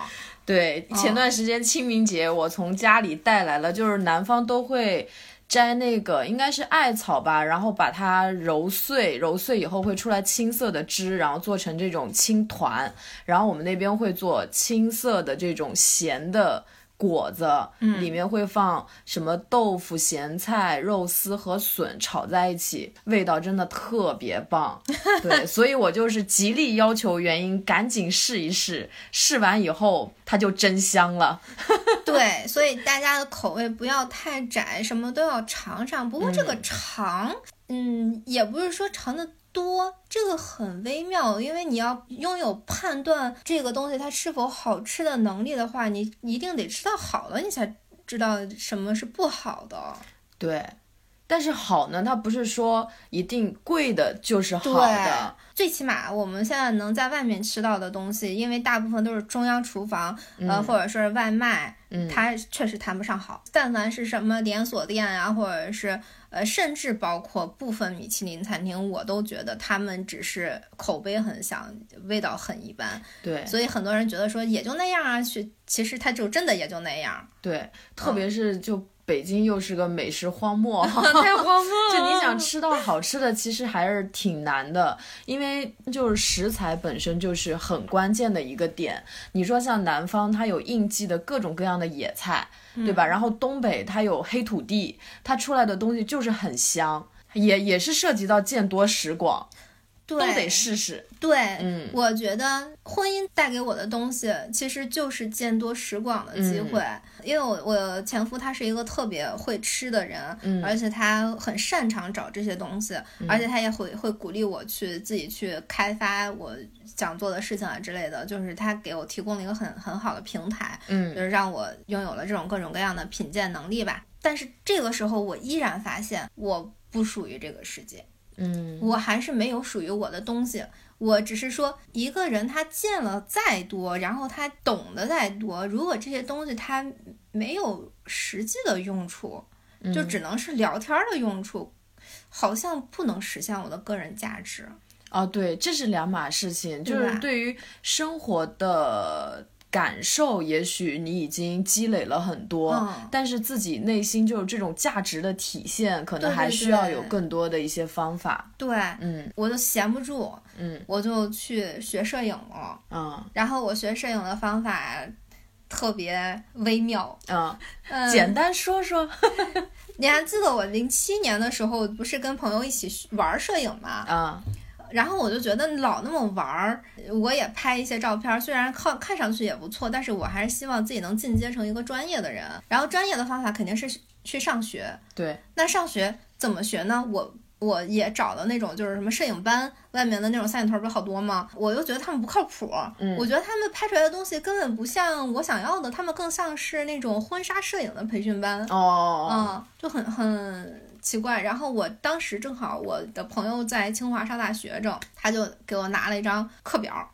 对，前段时间清明节，我从家里带来了，就是南方都会摘那个，应该是艾草吧，然后把它揉碎，揉碎以后会出来青色的汁，然后做成这种青团，然后我们那边会做青色的这种咸的。果子，里面会放什么豆腐、咸菜、肉丝和笋炒在一起，味道真的特别棒。对，所以我就是极力要求原因赶紧试一试，试完以后它就真香了。对，所以大家的口味不要太窄，什么都要尝尝。不过这个尝，嗯，也不是说尝的。多这个很微妙，因为你要拥有判断这个东西它是否好吃的能力的话，你一定得吃到好了，你才知道什么是不好的。对，但是好呢，它不是说一定贵的就是好的。最起码我们现在能在外面吃到的东西，因为大部分都是中央厨房，呃，或者说是外卖，它确实谈不上好。但凡是什么连锁店啊，或者是呃，甚至包括部分米其林餐厅，我都觉得他们只是口碑很响，味道很一般。对，所以很多人觉得说也就那样啊，去其实它就真的也就那样。对，特别是就。北京又是个美食荒漠，太荒漠。就你想吃到好吃的，其实还是挺难的，因为就是食材本身就是很关键的一个点。你说像南方，它有应季的各种各样的野菜，对吧？然后东北它有黑土地，它出来的东西就是很香，也也是涉及到见多识广。都得试试。对，嗯，我觉得婚姻带给我的东西，其实就是见多识广的机会。因为我我前夫他是一个特别会吃的人，嗯，而且他很擅长找这些东西，而且他也会会鼓励我去自己去开发我想做的事情啊之类的。就是他给我提供了一个很很好的平台，嗯，就是让我拥有了这种各种各样的品鉴能力吧。但是这个时候，我依然发现我不属于这个世界。嗯，我还是没有属于我的东西。我只是说，一个人他见了再多，然后他懂得再多，如果这些东西他没有实际的用处，就只能是聊天的用处，好像不能实现我的个人价值。哦，对，这是两码事情，就是对于生活的。感受，也许你已经积累了很多，但是自己内心就是这种价值的体现，可能还需要有更多的一些方法。对，嗯，我就闲不住，嗯，我就去学摄影了，嗯，然后我学摄影的方法特别微妙，嗯，简单说说。你还记得我零七年的时候不是跟朋友一起玩摄影吗？啊。然后我就觉得老那么玩儿，我也拍一些照片，虽然看看上去也不错，但是我还是希望自己能进阶成一个专业的人。然后专业的方法肯定是去上学。对，那上学怎么学呢？我我也找了那种就是什么摄影班，外面的那种三眼头不是好多吗？我又觉得他们不靠谱，我觉得他们拍出来的东西根本不像我想要的，他们更像是那种婚纱摄影的培训班。哦，嗯，就很很。奇怪，然后我当时正好我的朋友在清华上大学着，他就给我拿了一张课表，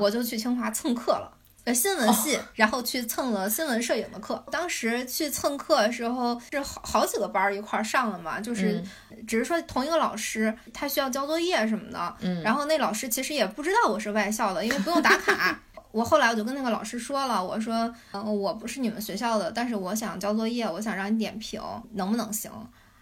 我就去清华蹭课了，呃，新闻系，然后去蹭了新闻摄影的课。当时去蹭课的时候是好好几个班一块上了嘛，就是只是说同一个老师他需要交作业什么的，然后那老师其实也不知道我是外校的，因为不用打卡。我后来我就跟那个老师说了，我说，嗯，我不是你们学校的，但是我想交作业，我想让你点评，能不能行？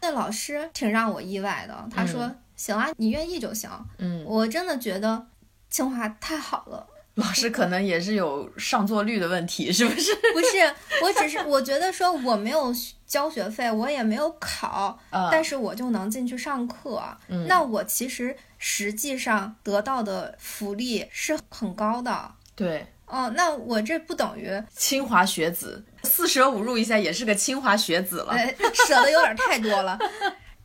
那老师挺让我意外的，他说：“行啊，你愿意就行。”嗯，我真的觉得清华太好了。老师可能也是有上座率的问题，是不是？不是，我只是我觉得说我没有交学费，我也没有考，但是我就能进去上课。那我其实实际上得到的福利是很高的。对。哦，那我这不等于清华学子四舍五入一下也是个清华学子了，舍的有点太多了。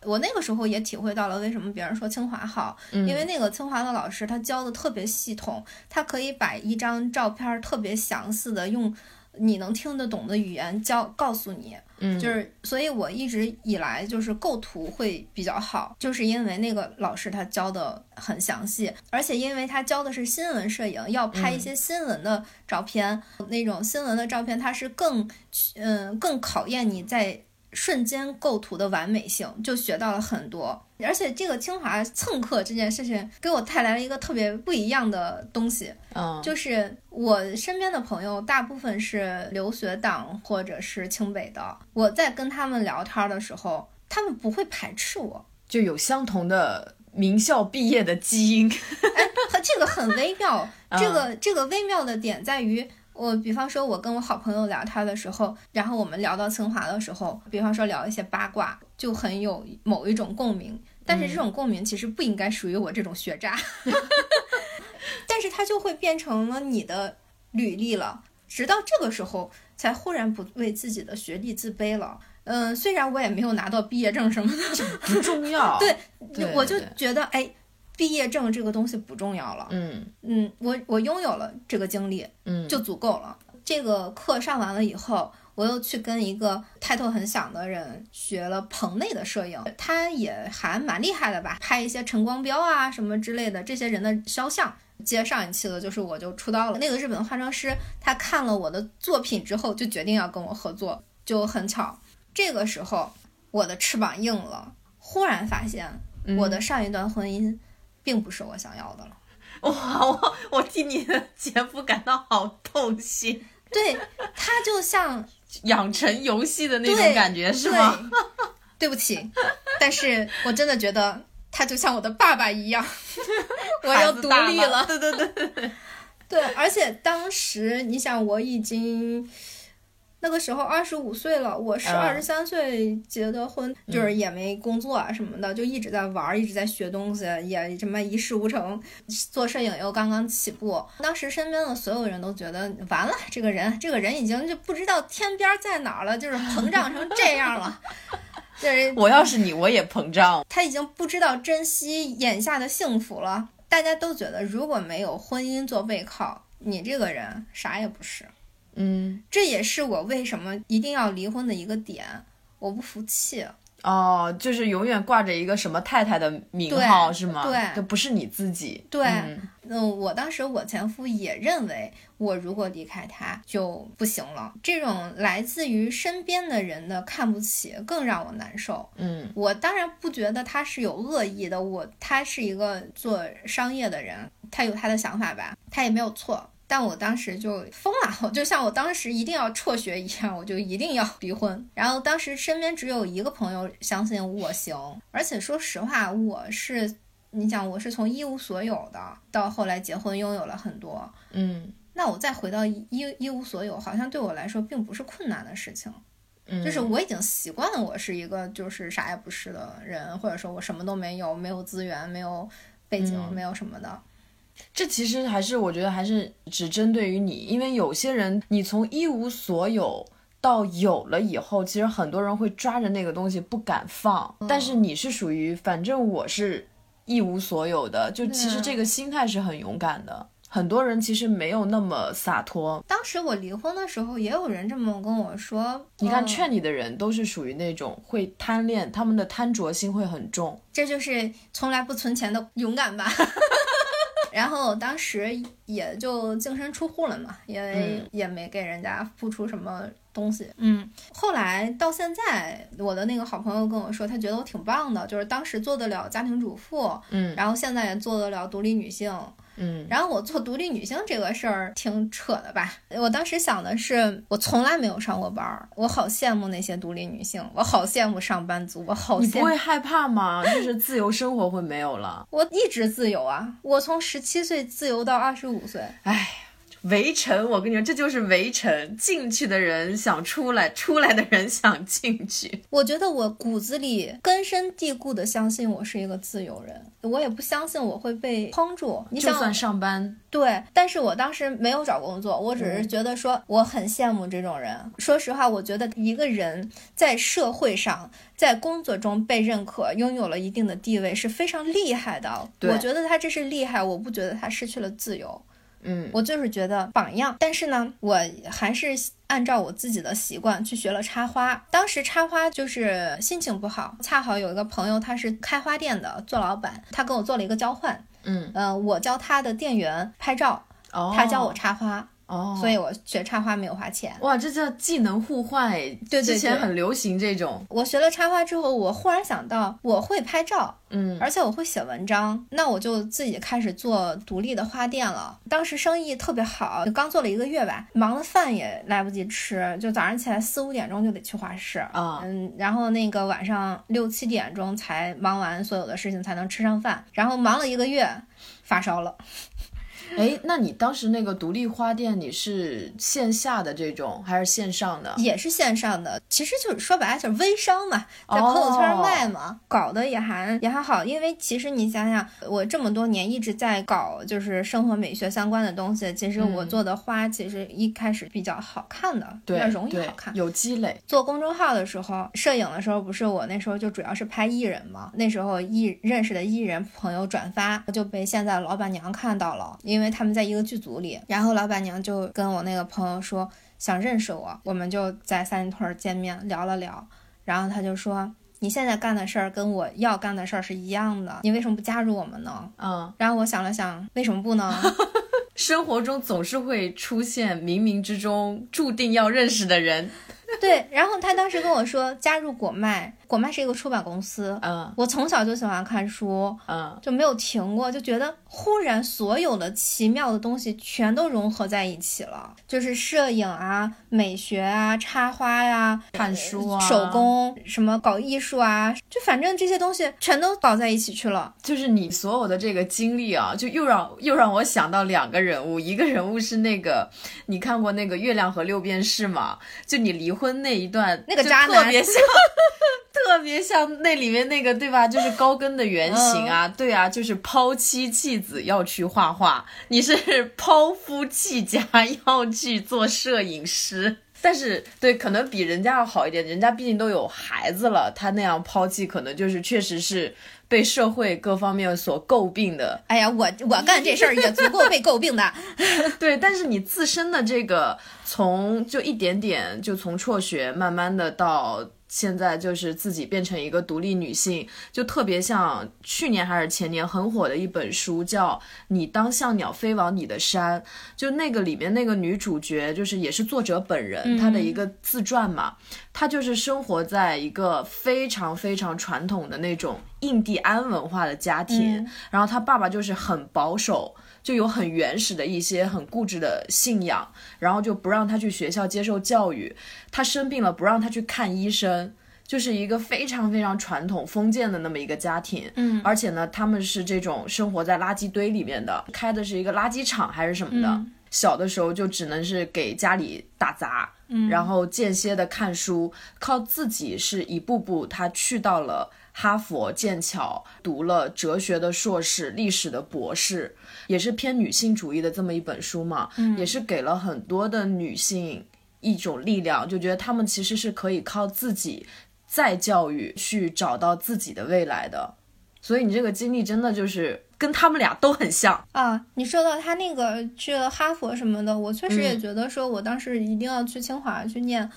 我那个时候也体会到了为什么别人说清华好，因为那个清华的老师他教的特别系统，他可以把一张照片特别详细的用。你能听得懂的语言教告诉你，嗯，就是，所以我一直以来就是构图会比较好，就是因为那个老师他教的很详细，而且因为他教的是新闻摄影，要拍一些新闻的照片，那种新闻的照片，它是更，嗯，更考验你在。瞬间构图的完美性，就学到了很多。而且这个清华蹭课这件事情，给我带来了一个特别不一样的东西。嗯，就是我身边的朋友大部分是留学党或者是清北的，我在跟他们聊天的时候，他们不会排斥我，就有相同的名校毕业的基因。哎，这个很微妙。这个这个微妙的点在于。我比方说，我跟我好朋友聊天的时候，然后我们聊到清华的时候，比方说聊一些八卦，就很有某一种共鸣。但是这种共鸣其实不应该属于我这种学渣，但是它就会变成了你的履历了。直到这个时候，才忽然不为自己的学历自卑了。嗯，虽然我也没有拿到毕业证什么的，不重要。对，我就觉得哎。毕业证这个东西不重要了，嗯嗯，我我拥有了这个经历，嗯，就足够了。这个课上完了以后，我又去跟一个抬头很响的人学了棚内的摄影，他也还蛮厉害的吧，拍一些陈光标啊什么之类的这些人的肖像。接上一期的就是我就出道了，那个日本化妆师他看了我的作品之后就决定要跟我合作，就很巧，这个时候我的翅膀硬了，忽然发现我的上一段婚姻。并不是我想要的了，哇！我我替你的姐夫感到好痛心。对他就像养成游戏的那种感觉，是吗？对不起，但是我真的觉得他就像我的爸爸一样，我要独立了。对对对对对，而且当时你想，我已经。那个时候二十五岁了，我是二十三岁结的婚，就是也没工作啊什么的，就一直在玩，一直在学东西，也什么一事无成。做摄影又刚刚起步，当时身边的所有人都觉得完了，这个人，这个人已经就不知道天边在哪儿了，就是膨胀成这样了。就是我要是你，我也膨胀。他已经不知道珍惜眼下的幸福了。大家都觉得，如果没有婚姻做背靠，你这个人啥也不是。嗯，这也是我为什么一定要离婚的一个点，我不服气。哦，就是永远挂着一个什么太太的名号是吗？对，这不是你自己。对，嗯，我当时我前夫也认为，我如果离开他就不行了。这种来自于身边的人的看不起，更让我难受。嗯，我当然不觉得他是有恶意的，我他是一个做商业的人，他有他的想法吧，他也没有错。但我当时就疯了，我 就像我当时一定要辍学一样，我就一定要离婚。然后当时身边只有一个朋友相信我行，而且说实话，我是你想，我是从一无所有的到后来结婚，拥有了很多，嗯，那我再回到一一无所有，好像对我来说并不是困难的事情。嗯就是我已经习惯了，我是一个就是啥也不是的人，或者说我什么都没有，没有资源，没有背景，嗯没有什么的。这其实还是我觉得还是只针对于你，因为有些人你从一无所有到有了以后，其实很多人会抓着那个东西不敢放，但是你是属于反正我是一无所有的，就其实这个心态是很勇敢的。很多人其实没有那么洒脱。当时我离婚的时候，也有人这么跟我说。你看，嗯劝你的人都是属于那种会贪恋，他们的贪着心会很重。这就是从来不存钱的勇敢吧。然后当时也就净身出户了嘛，因为也没给人家付出什么东西。嗯，后来到现在，我的那个好朋友跟我说，他觉得我挺棒的，就是当时做得了家庭主妇，嗯然后现在也做得了独立女性。嗯然后我做独立女性这个事儿挺扯的吧？我当时想的是，我从来没有上过班儿，我好羡慕那些独立女性，我好羡慕上班族，我好你羡慕。不会害怕吗？就是自由生活会没有了。我一直自由啊，我从十七岁自由到二十五岁。哎，围城，我跟你说，这就是围城。进去的人想出来，出来的人想进去。我觉得我骨子里根深蒂固的相信我是一个自由人，我也不相信我会被框住。你想就算上班，对，但是我当时没有找工作，我只是觉得说我很羡慕这种人。说实话，我觉得一个人在社会上，在工作中被认可，拥有了一定的地位是非常厉害的。我觉得他这是厉害，我不觉得他失去了自由。嗯，我就是觉得榜样，但是呢，我还是按照我自己的习惯去学了插花。当时插花就是心情不好，恰好有一个朋友他是开花店的，做老板，他跟我做了一个交换，嗯，呃，我教他的店员拍照，哦，他教我插花，哦，所以我学插花没有花钱。哇，这叫技能互换哎！对对之前很流行这种，我学了插花之后，我忽然想到我会拍照，嗯，而且我会写文章，那我就自己开始做独立的花店了。当时生意特别好，刚做了一个月吧，忙的饭也来不及吃，就早上起来四五点钟就得去画室啊嗯，然后那个晚上六七点钟才忙完所有的事情，才能吃上饭。然后忙了一个月，发烧了。哎，那你当时那个独立花店，你是线下的这种还是线上的？也是线上的，其实就是说白了就是微商嘛，在朋友圈卖嘛，搞得也还也还好。因为其实你想想，我这么多年一直在搞就是生活美学相关的东西，其实我做的花其实一开始比较好看的，比对较，容易好看。有积累。做公众号的时候，摄影的时候，不是我那时候就主要是拍艺人嘛。那时候艺认识的艺人朋友转发，就被现在老板娘看到了，因为他们在一个剧组里。然后老板娘就跟我那个朋友说想认识我，我们就在三里屯见面聊了聊。然后他就说：“你现在干的事儿跟我要干的事儿是一样的，你为什么不加入我们呢嗯，？”然后我想了想，为什么不呢？生活中总是会出现冥冥之中注定要认识的人。对，然后他当时跟我说加入果麦，果麦是一个出版公司。嗯我从小就喜欢看书，嗯，就没有停过，就觉得忽然所有的奇妙的东西全都融合在一起了，就是摄影啊、美学啊、插花呀、看书啊，手工什么搞艺术啊，就反正这些东西全都搞在一起去了。就是你所有的这个经历啊，就又让又让我想到两个人物，一个人物是那个你看过那个《月亮和六便士》吗？就你离婚那一段，那个渣男特别像，特别像那里面那个对吧？就是高跟的原型啊，嗯对啊，就是抛妻弃子要去画画，你是抛夫弃家要去做摄影师。但是，对，可能比人家要好一点，人家毕竟都有孩子了，他那样抛弃，可能就是确实是被社会各方面所诟病的。哎呀，我我干这事儿也足够被诟病的。对，但是你自身的这个从就一点点就从辍学，慢慢的到现在就是自己变成一个独立女性，就特别像去年还是前年很火的一本书，叫《你当像鸟飞往你的山》，就那个里面那个女主角就是也是作者本人，她的一个自传嘛，她就是生活在一个非常非常传统的那种印第安文化的家庭，然后她爸爸就是很保守。就有很原始的一些很固执的信仰，然后就不让他去学校接受教育。他生病了，不让他去看医生，就是一个非常非常传统封建的那么一个家庭。嗯，而且呢，他们是这种生活在垃圾堆里面的，开的是一个垃圾场还是什么的。小的时候就只能是给家里打杂，嗯，然后间歇的看书，靠自己是一步步，他去到了哈佛、剑桥，读了哲学的硕士、历史的博士，也是偏女性主义的这么一本书嘛，嗯，也是给了很多的女性一种力量，就觉得她们其实是可以靠自己再教育去找到自己的未来的，所以你这个经历真的就是。跟他们俩都很像啊！你说到他那个去了哈佛什么的，我确实也觉得说，我当时一定要去清华去念，嗯，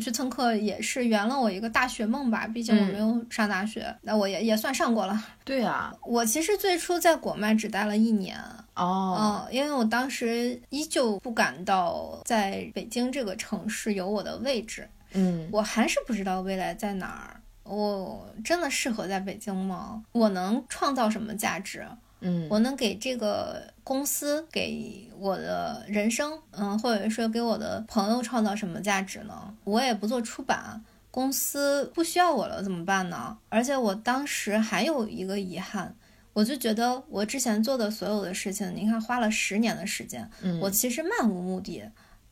去蹭课也是圆了我一个大学梦吧。毕竟我没有上大学，那我也也算上过了。对啊，我其实最初在国麦只待了一年哦，嗯，因为我当时依旧不感到在北京这个城市有我的位置，嗯，我还是不知道未来在哪儿。我真的适合在北京吗？我能创造什么价值？嗯，我能给这个公司、给我的人生，嗯，或者说给我的朋友创造什么价值呢？我也不做出版，公司不需要我了，怎么办呢？而且我当时还有一个遗憾，我就觉得我之前做的所有的事情，你看花了十年的时间，我其实漫无目的，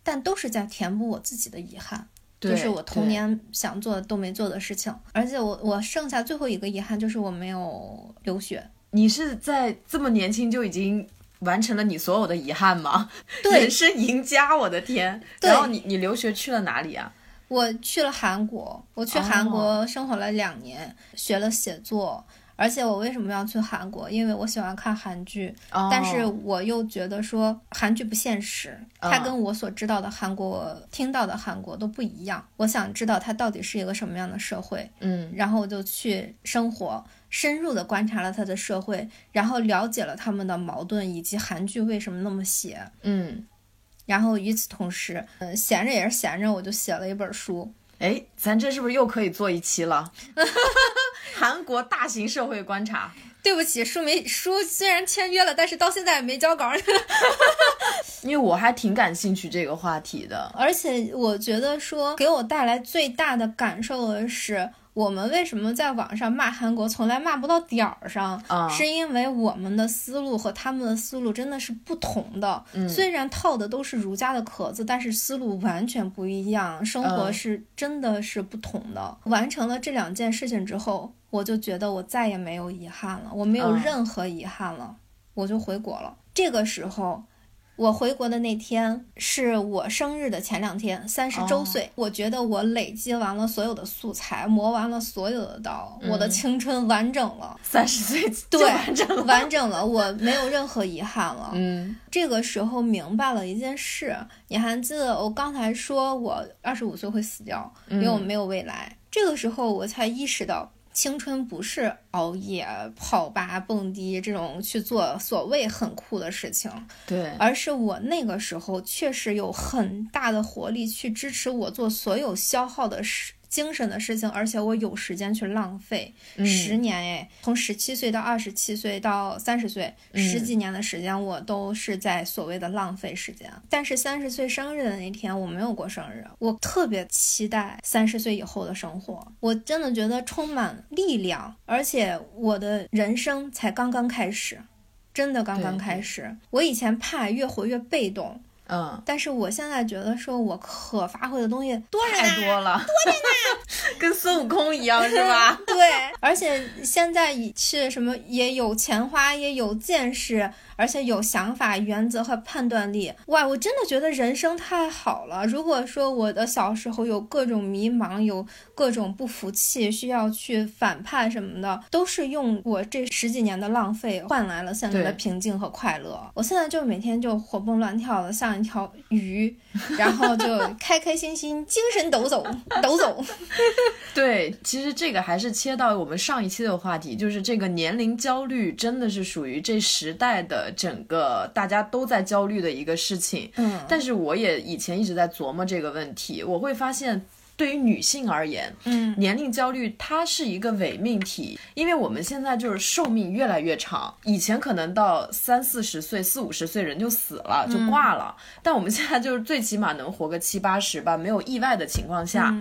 但都是在填补我自己的遗憾。就是我童年想做都没做的事情，而且我我剩下最后一个遗憾就是我没有留学。你是在这么年轻就已经完成了你所有的遗憾吗？对，人生赢家，我的天！然后你你留学去了哪里啊？我去了韩国，我去韩国生活了两年，学了写作。而且我为什么要去韩国？因为我喜欢看韩剧，但是我又觉得说韩剧不现实，它跟我所知道的韩国、听到的韩国都不一样。我想知道它到底是一个什么样的社会，嗯，然后我就去生活，深入的观察了他的社会，然后了解了他们的矛盾以及韩剧为什么那么写，嗯，然后与此同时，嗯，闲着也是闲着，我就写了一本书。哎，咱这是不是又可以做一期了？韩国大型社会观察。对不起，书没书虽然签约了，但是到现在也没交稿。因为我还挺感兴趣这个话题的，而且我觉得说给我带来最大的感受的是。我们为什么在网上骂韩国从来骂不到点儿上？啊，是因为我们的思路和他们的思路真的是不同的。虽然套的都是儒家的壳子，但是思路完全不一样，生活是真的是不同的。完成了这两件事情之后，我就觉得我再也没有遗憾了，我没有任何遗憾了，我就回国了。这个时候。我回国的那天是我生日的前两天，三十周岁。我觉得我累积完了所有的素材，磨完了所有的刀，我的青春完整了。三十岁对完整了，完整了，我没有任何遗憾了。嗯，这个时候明白了一件事，你还记得我刚才说我二十五岁会死掉，因为我没有未来。这个时候我才意识到。青春不是熬夜、跑吧、蹦迪这种去做所谓很酷的事情，对，而是我那个时候确实有很大的活力去支持我做所有消耗的事。精神的事情，而且我有时间去浪费十年哎，从十七岁到二十七岁到三十岁，十几年的时间，我都是在所谓的浪费时间。但是三十岁生日的那天，我没有过生日，我特别期待三十岁以后的生活，我真的觉得充满力量，而且我的人生才刚刚开始，真的刚刚开始。我以前怕越活越被动。嗯，但是我现在觉得说，我可发挥的东西多太多了，多着呢，跟孙悟空一样，是吧？对，而且现在是什么也有钱花，也有见识。而且有想法、原则和判断力，哇！我真的觉得人生太好了。如果说我的小时候有各种迷茫，有各种不服气，需要去反叛什么的，都是用我这十几年的浪费换来了现在的平静和快乐。我现在就每天就活蹦乱跳的，像一条鱼，然后就 开开心心、精神抖擞、抖擞。对，其实这个还是切到我们上一期的话题，就是这个年龄焦虑真的是属于这时代的。整个大家都在焦虑的一个事情，嗯，但是我也以前一直在琢磨这个问题，我会发现对于女性而言，嗯，年龄焦虑它是一个伪命题，因为我们现在就是寿命越来越长，以前可能到三四十岁、四五十岁人就死了就挂了，但我们现在就是最起码能活个七八十吧，没有意外的情况下。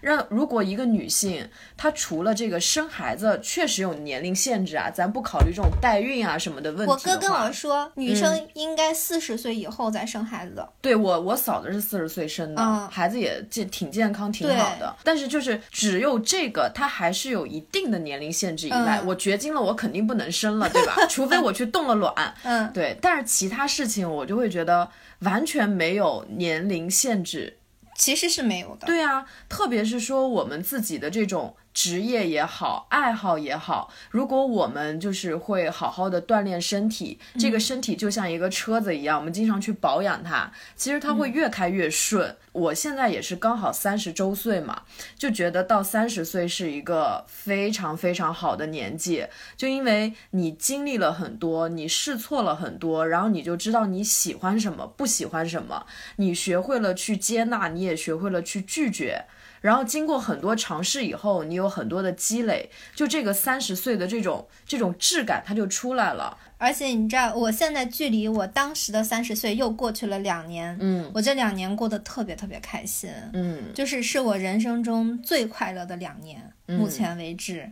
让如果一个女性，她除了这个生孩子确实有年龄限制啊，咱不考虑这种代孕啊什么的问题。我哥跟我说，女生应该四十岁以后再生孩子。对我，我嫂子是四十岁生的，孩子也健挺健康，挺好的。但是就是只有这个，它还是有一定的年龄限制以外，我绝经了，我肯定不能生了，对吧？除非我去冻了卵。嗯，对。但是其他事情我就会觉得完全没有年龄限制。其实是没有的，对啊，特别是说我们自己的这种。职业也好，爱好也好，如果我们就是会好好的锻炼身体，这个身体就像一个车子一样，我们经常去保养它，其实它会越开越顺。我现在也是刚好三十周岁嘛，就觉得到三十岁是一个非常非常好的年纪，就因为你经历了很多，你试错了很多，然后你就知道你喜欢什么，不喜欢什么，你学会了去接纳，你也学会了去拒绝。然后经过很多尝试以后，你有很多的积累，就这个三十岁的这种这种质感，它就出来了。而且你知道，我现在距离我当时的三十岁又过去了两年，嗯，我这两年过得特别特别开心，嗯，就是是我人生中最快乐的两年，目前为止。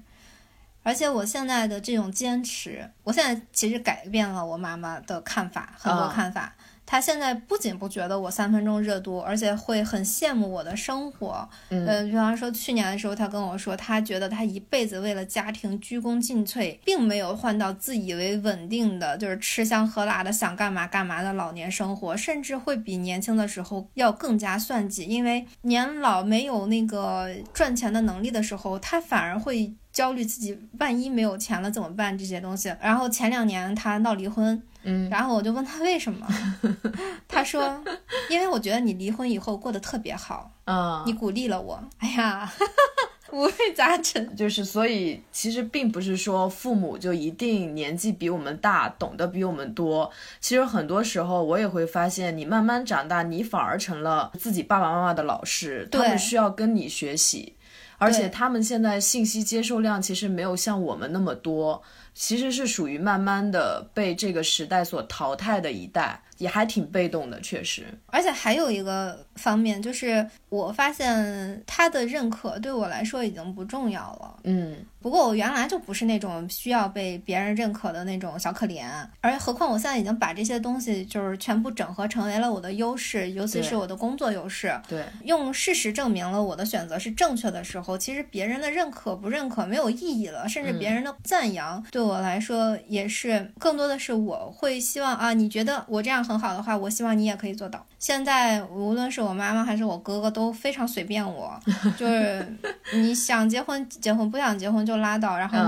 而且我现在的这种坚持，我现在其实改变了我妈妈的看法，很多看法。他现在不仅不觉得我三分钟热度，而且会很羡慕我的生活。嗯，比方说去年的时候，他跟我说，他觉得他一辈子为了家庭鞠躬尽瘁，并没有换到自以为稳定的，就是吃香喝辣的想干嘛干嘛的老年生活，甚至会比年轻的时候要更加算计。因为年老没有那个赚钱的能力的时候，他反而会焦虑自己万一没有钱了怎么办这些东西。然后前两年他闹离婚。嗯，然后我就问他为什么，他说，因为我觉得你离婚以后过得特别好，嗯，你鼓励了我。哎呀，五味杂陈，就是所以其实并不是说父母就一定年纪比我们大，懂得比我们多。其实很多时候我也会发现，你慢慢长大，你反而成了自己爸爸妈妈的老师，他们需要跟你学习，而且他们现在信息接受量其实没有像我们那么多。其实是属于慢慢的被这个时代所淘汰的一代。也还挺被动的，确实。而且还有一个方面，就是我发现他的认可对我来说已经不重要了。嗯，不过我原来就不是那种需要被别人认可的那种小可怜，而何况我现在已经把这些东西就是全部整合成为了我的优势，尤其是我的工作优势。对，用事实证明了我的选择是正确的时候，其实别人的认可不认可没有意义了，甚至别人的赞扬对我来说也是更多的是我会希望啊，你觉得我这样。很好的话，我希望你也可以做到。现在无论是我妈妈还是我哥哥都非常随便我，就是 你想结婚结婚，不想结婚就拉倒。然后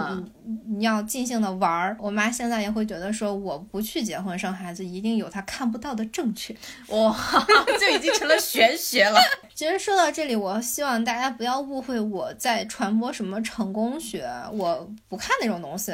你你要尽兴的玩儿。我妈现在也会觉得说，我不去结婚生孩子，一定有她看不到的正确。哇，就已经成了玄学了。其实说到这里，我希望大家不要误会我在传播什么成功学，我不看那种东西。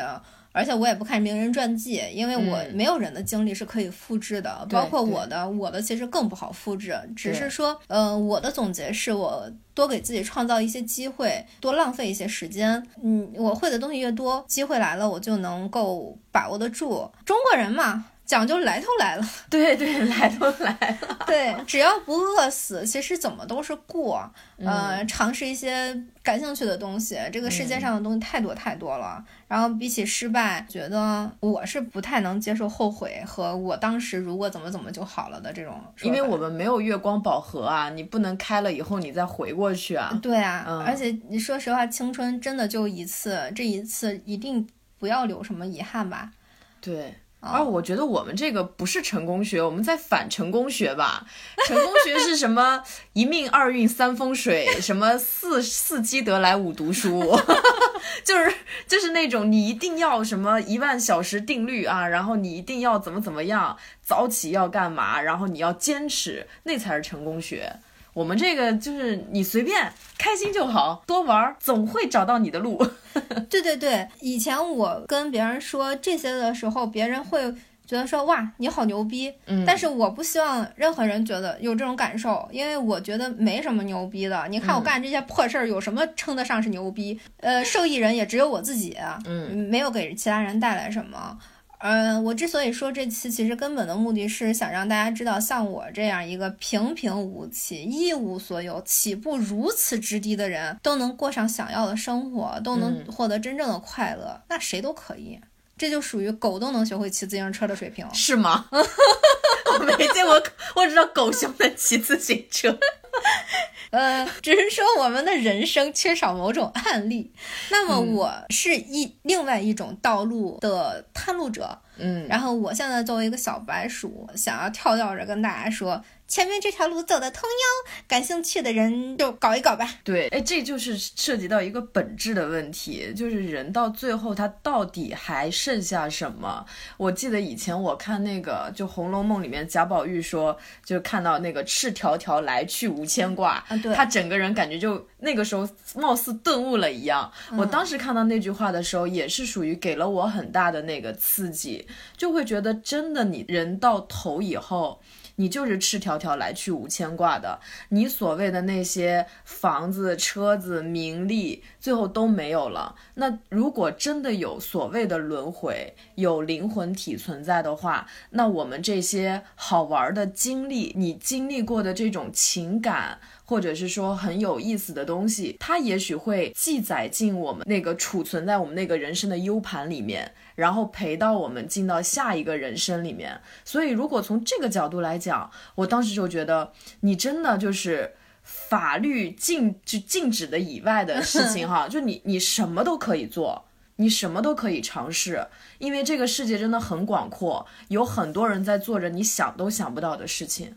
而且我也不看名人传记，因为我没有人的经历是可以复制的，包括我的，我的其实更不好复制。只是说，呃，我的总结是我多给自己创造一些机会，多浪费一些时间。嗯，我会的东西越多，机会来了我就能够把握得住。中国人嘛。讲究来头来了，对对，来头来了。对，只要不饿死，其实怎么都是过。呃，尝试一些感兴趣的东西，这个世界上的东西太多太多了。然后比起失败，觉得我是不太能接受后悔和我当时如果怎么怎么就好了的这种。因为我们没有月光宝盒啊，你不能开了以后你再回过去啊。对啊，而且你说实话，青春真的就一次，这一次一定不要留什么遗憾吧。对。而我觉得我们这个不是成功学，我们在反成功学吧。成功学是什么？一命二运三风水，什么四四积德来五读书，就是就是那种你一定要什么一万小时定律啊，然后你一定要怎么怎么样，早起要干嘛，然后你要坚持，那才是成功学。我们这个就是你随便开心就好，多玩总会找到你的路。对对对，以前我跟别人说这些的时候，别人会觉得说哇你好牛逼，嗯，但是我不希望任何人觉得有这种感受，因为我觉得没什么牛逼的。你看我干这些破事儿，有什么称得上是牛逼？呃，受益人也只有我自己，嗯，没有给其他人带来什么。嗯，我之所以说这期，其实根本的目的是想让大家知道，像我这样一个平平无奇、一无所有、起步如此之低的人，都能过上想要的生活，都能获得真正的快乐，那谁都可以。这就属于狗都能学会骑自行车的水平，是吗？我没见过，我知道狗熊能骑自行车。呃，只是说我们的人生缺少某种案例。那么我是一另外一种道路的探路者，嗯，然后我现在作为一个小白鼠，想要跳跳着跟大家说。前面这条路走得通哟，感兴趣的人就搞一搞吧。对，哎，这就是涉及到一个本质的问题，就是人到最后他到底还剩下什么？我记得以前我看那个就《红楼梦》里面贾宝玉说，就看到那个赤条条来去无牵挂，他整个人感觉就那个时候貌似顿悟了一样。我当时看到那句话的时候，也是属于给了我很大的那个刺激，就会觉得真的，你人到头以后。你就是赤条条来去无牵挂的，你所谓的那些房子、车子、名利，最后都没有了。那如果真的有所谓的轮回，有灵魂体存在的话，那我们这些好玩的经历，你经历过的这种情感，或者是说很有意思的东西，它也许会记载进我们那个储存在我们那个人生的 U 盘里面。然后陪到我们进到下一个人生里面，所以如果从这个角度来讲，我当时就觉得你真的就是法律禁就禁止的以外的事情哈，就你你什么都可以做，你什么都可以尝试，因为这个世界真的很广阔，有很多人在做着你想都想不到的事情。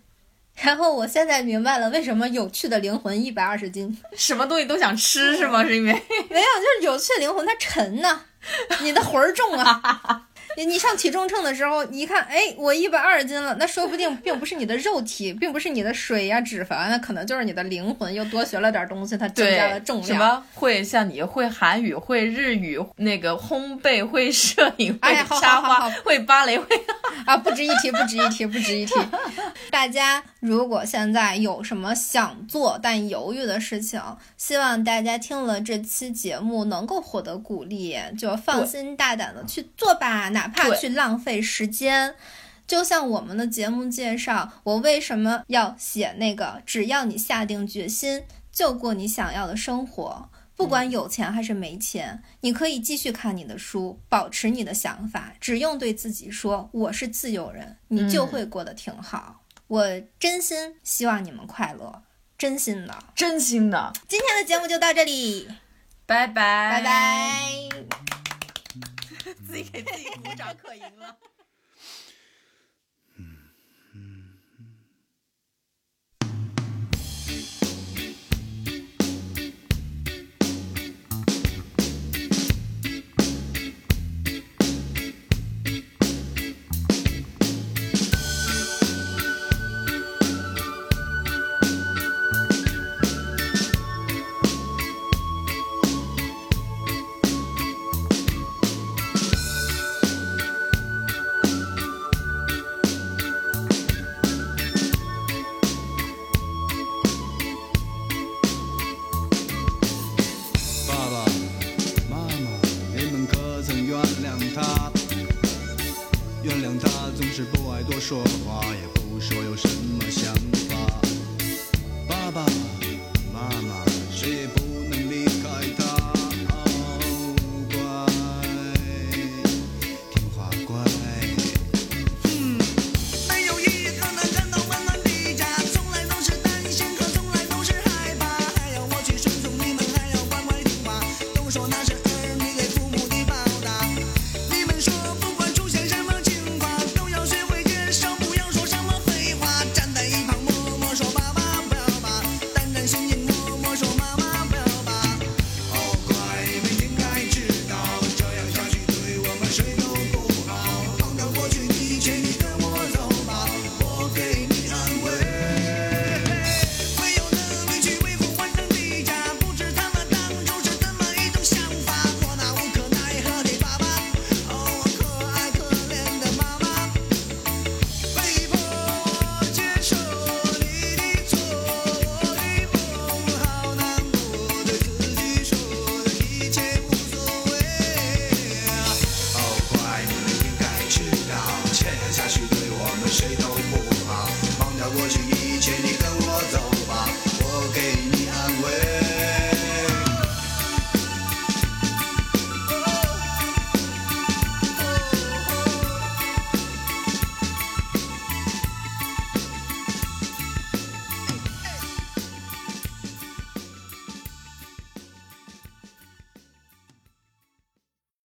然后我现在明白了为什么有趣的灵魂一百二十斤，什么东西都想吃是吗？是因为 没有，就是有趣的灵魂它沉呢。你的魂儿重啊！你你上体重秤的时候，你一看，哎，我一百二十斤了，那说不定并不是你的肉体，并不是你的水呀、脂肪，那可能就是你的灵魂又多学了点东西，它增加了重量。什么会像你会韩语、会日语、那个烘焙、会摄影、会插花、会芭蕾、会啊，不值一提，不值一提，不值一提。大家如果现在有什么想做但犹豫的事情，希望大家听了这期节目能够获得鼓励，就放心大胆的去做吧。哪怕去浪费时间，就像我们的节目介绍，我为什么要写那个？只要你下定决心，就过你想要的生活，不管有钱还是没钱，你可以继续看你的书，保持你的想法，只用对自己说：“我是自由人”，你就会过得挺好。我真心希望你们快乐，真心的，真心的。今天的节目就到这里，拜拜，拜拜。自己给自己鼓掌，可赢了。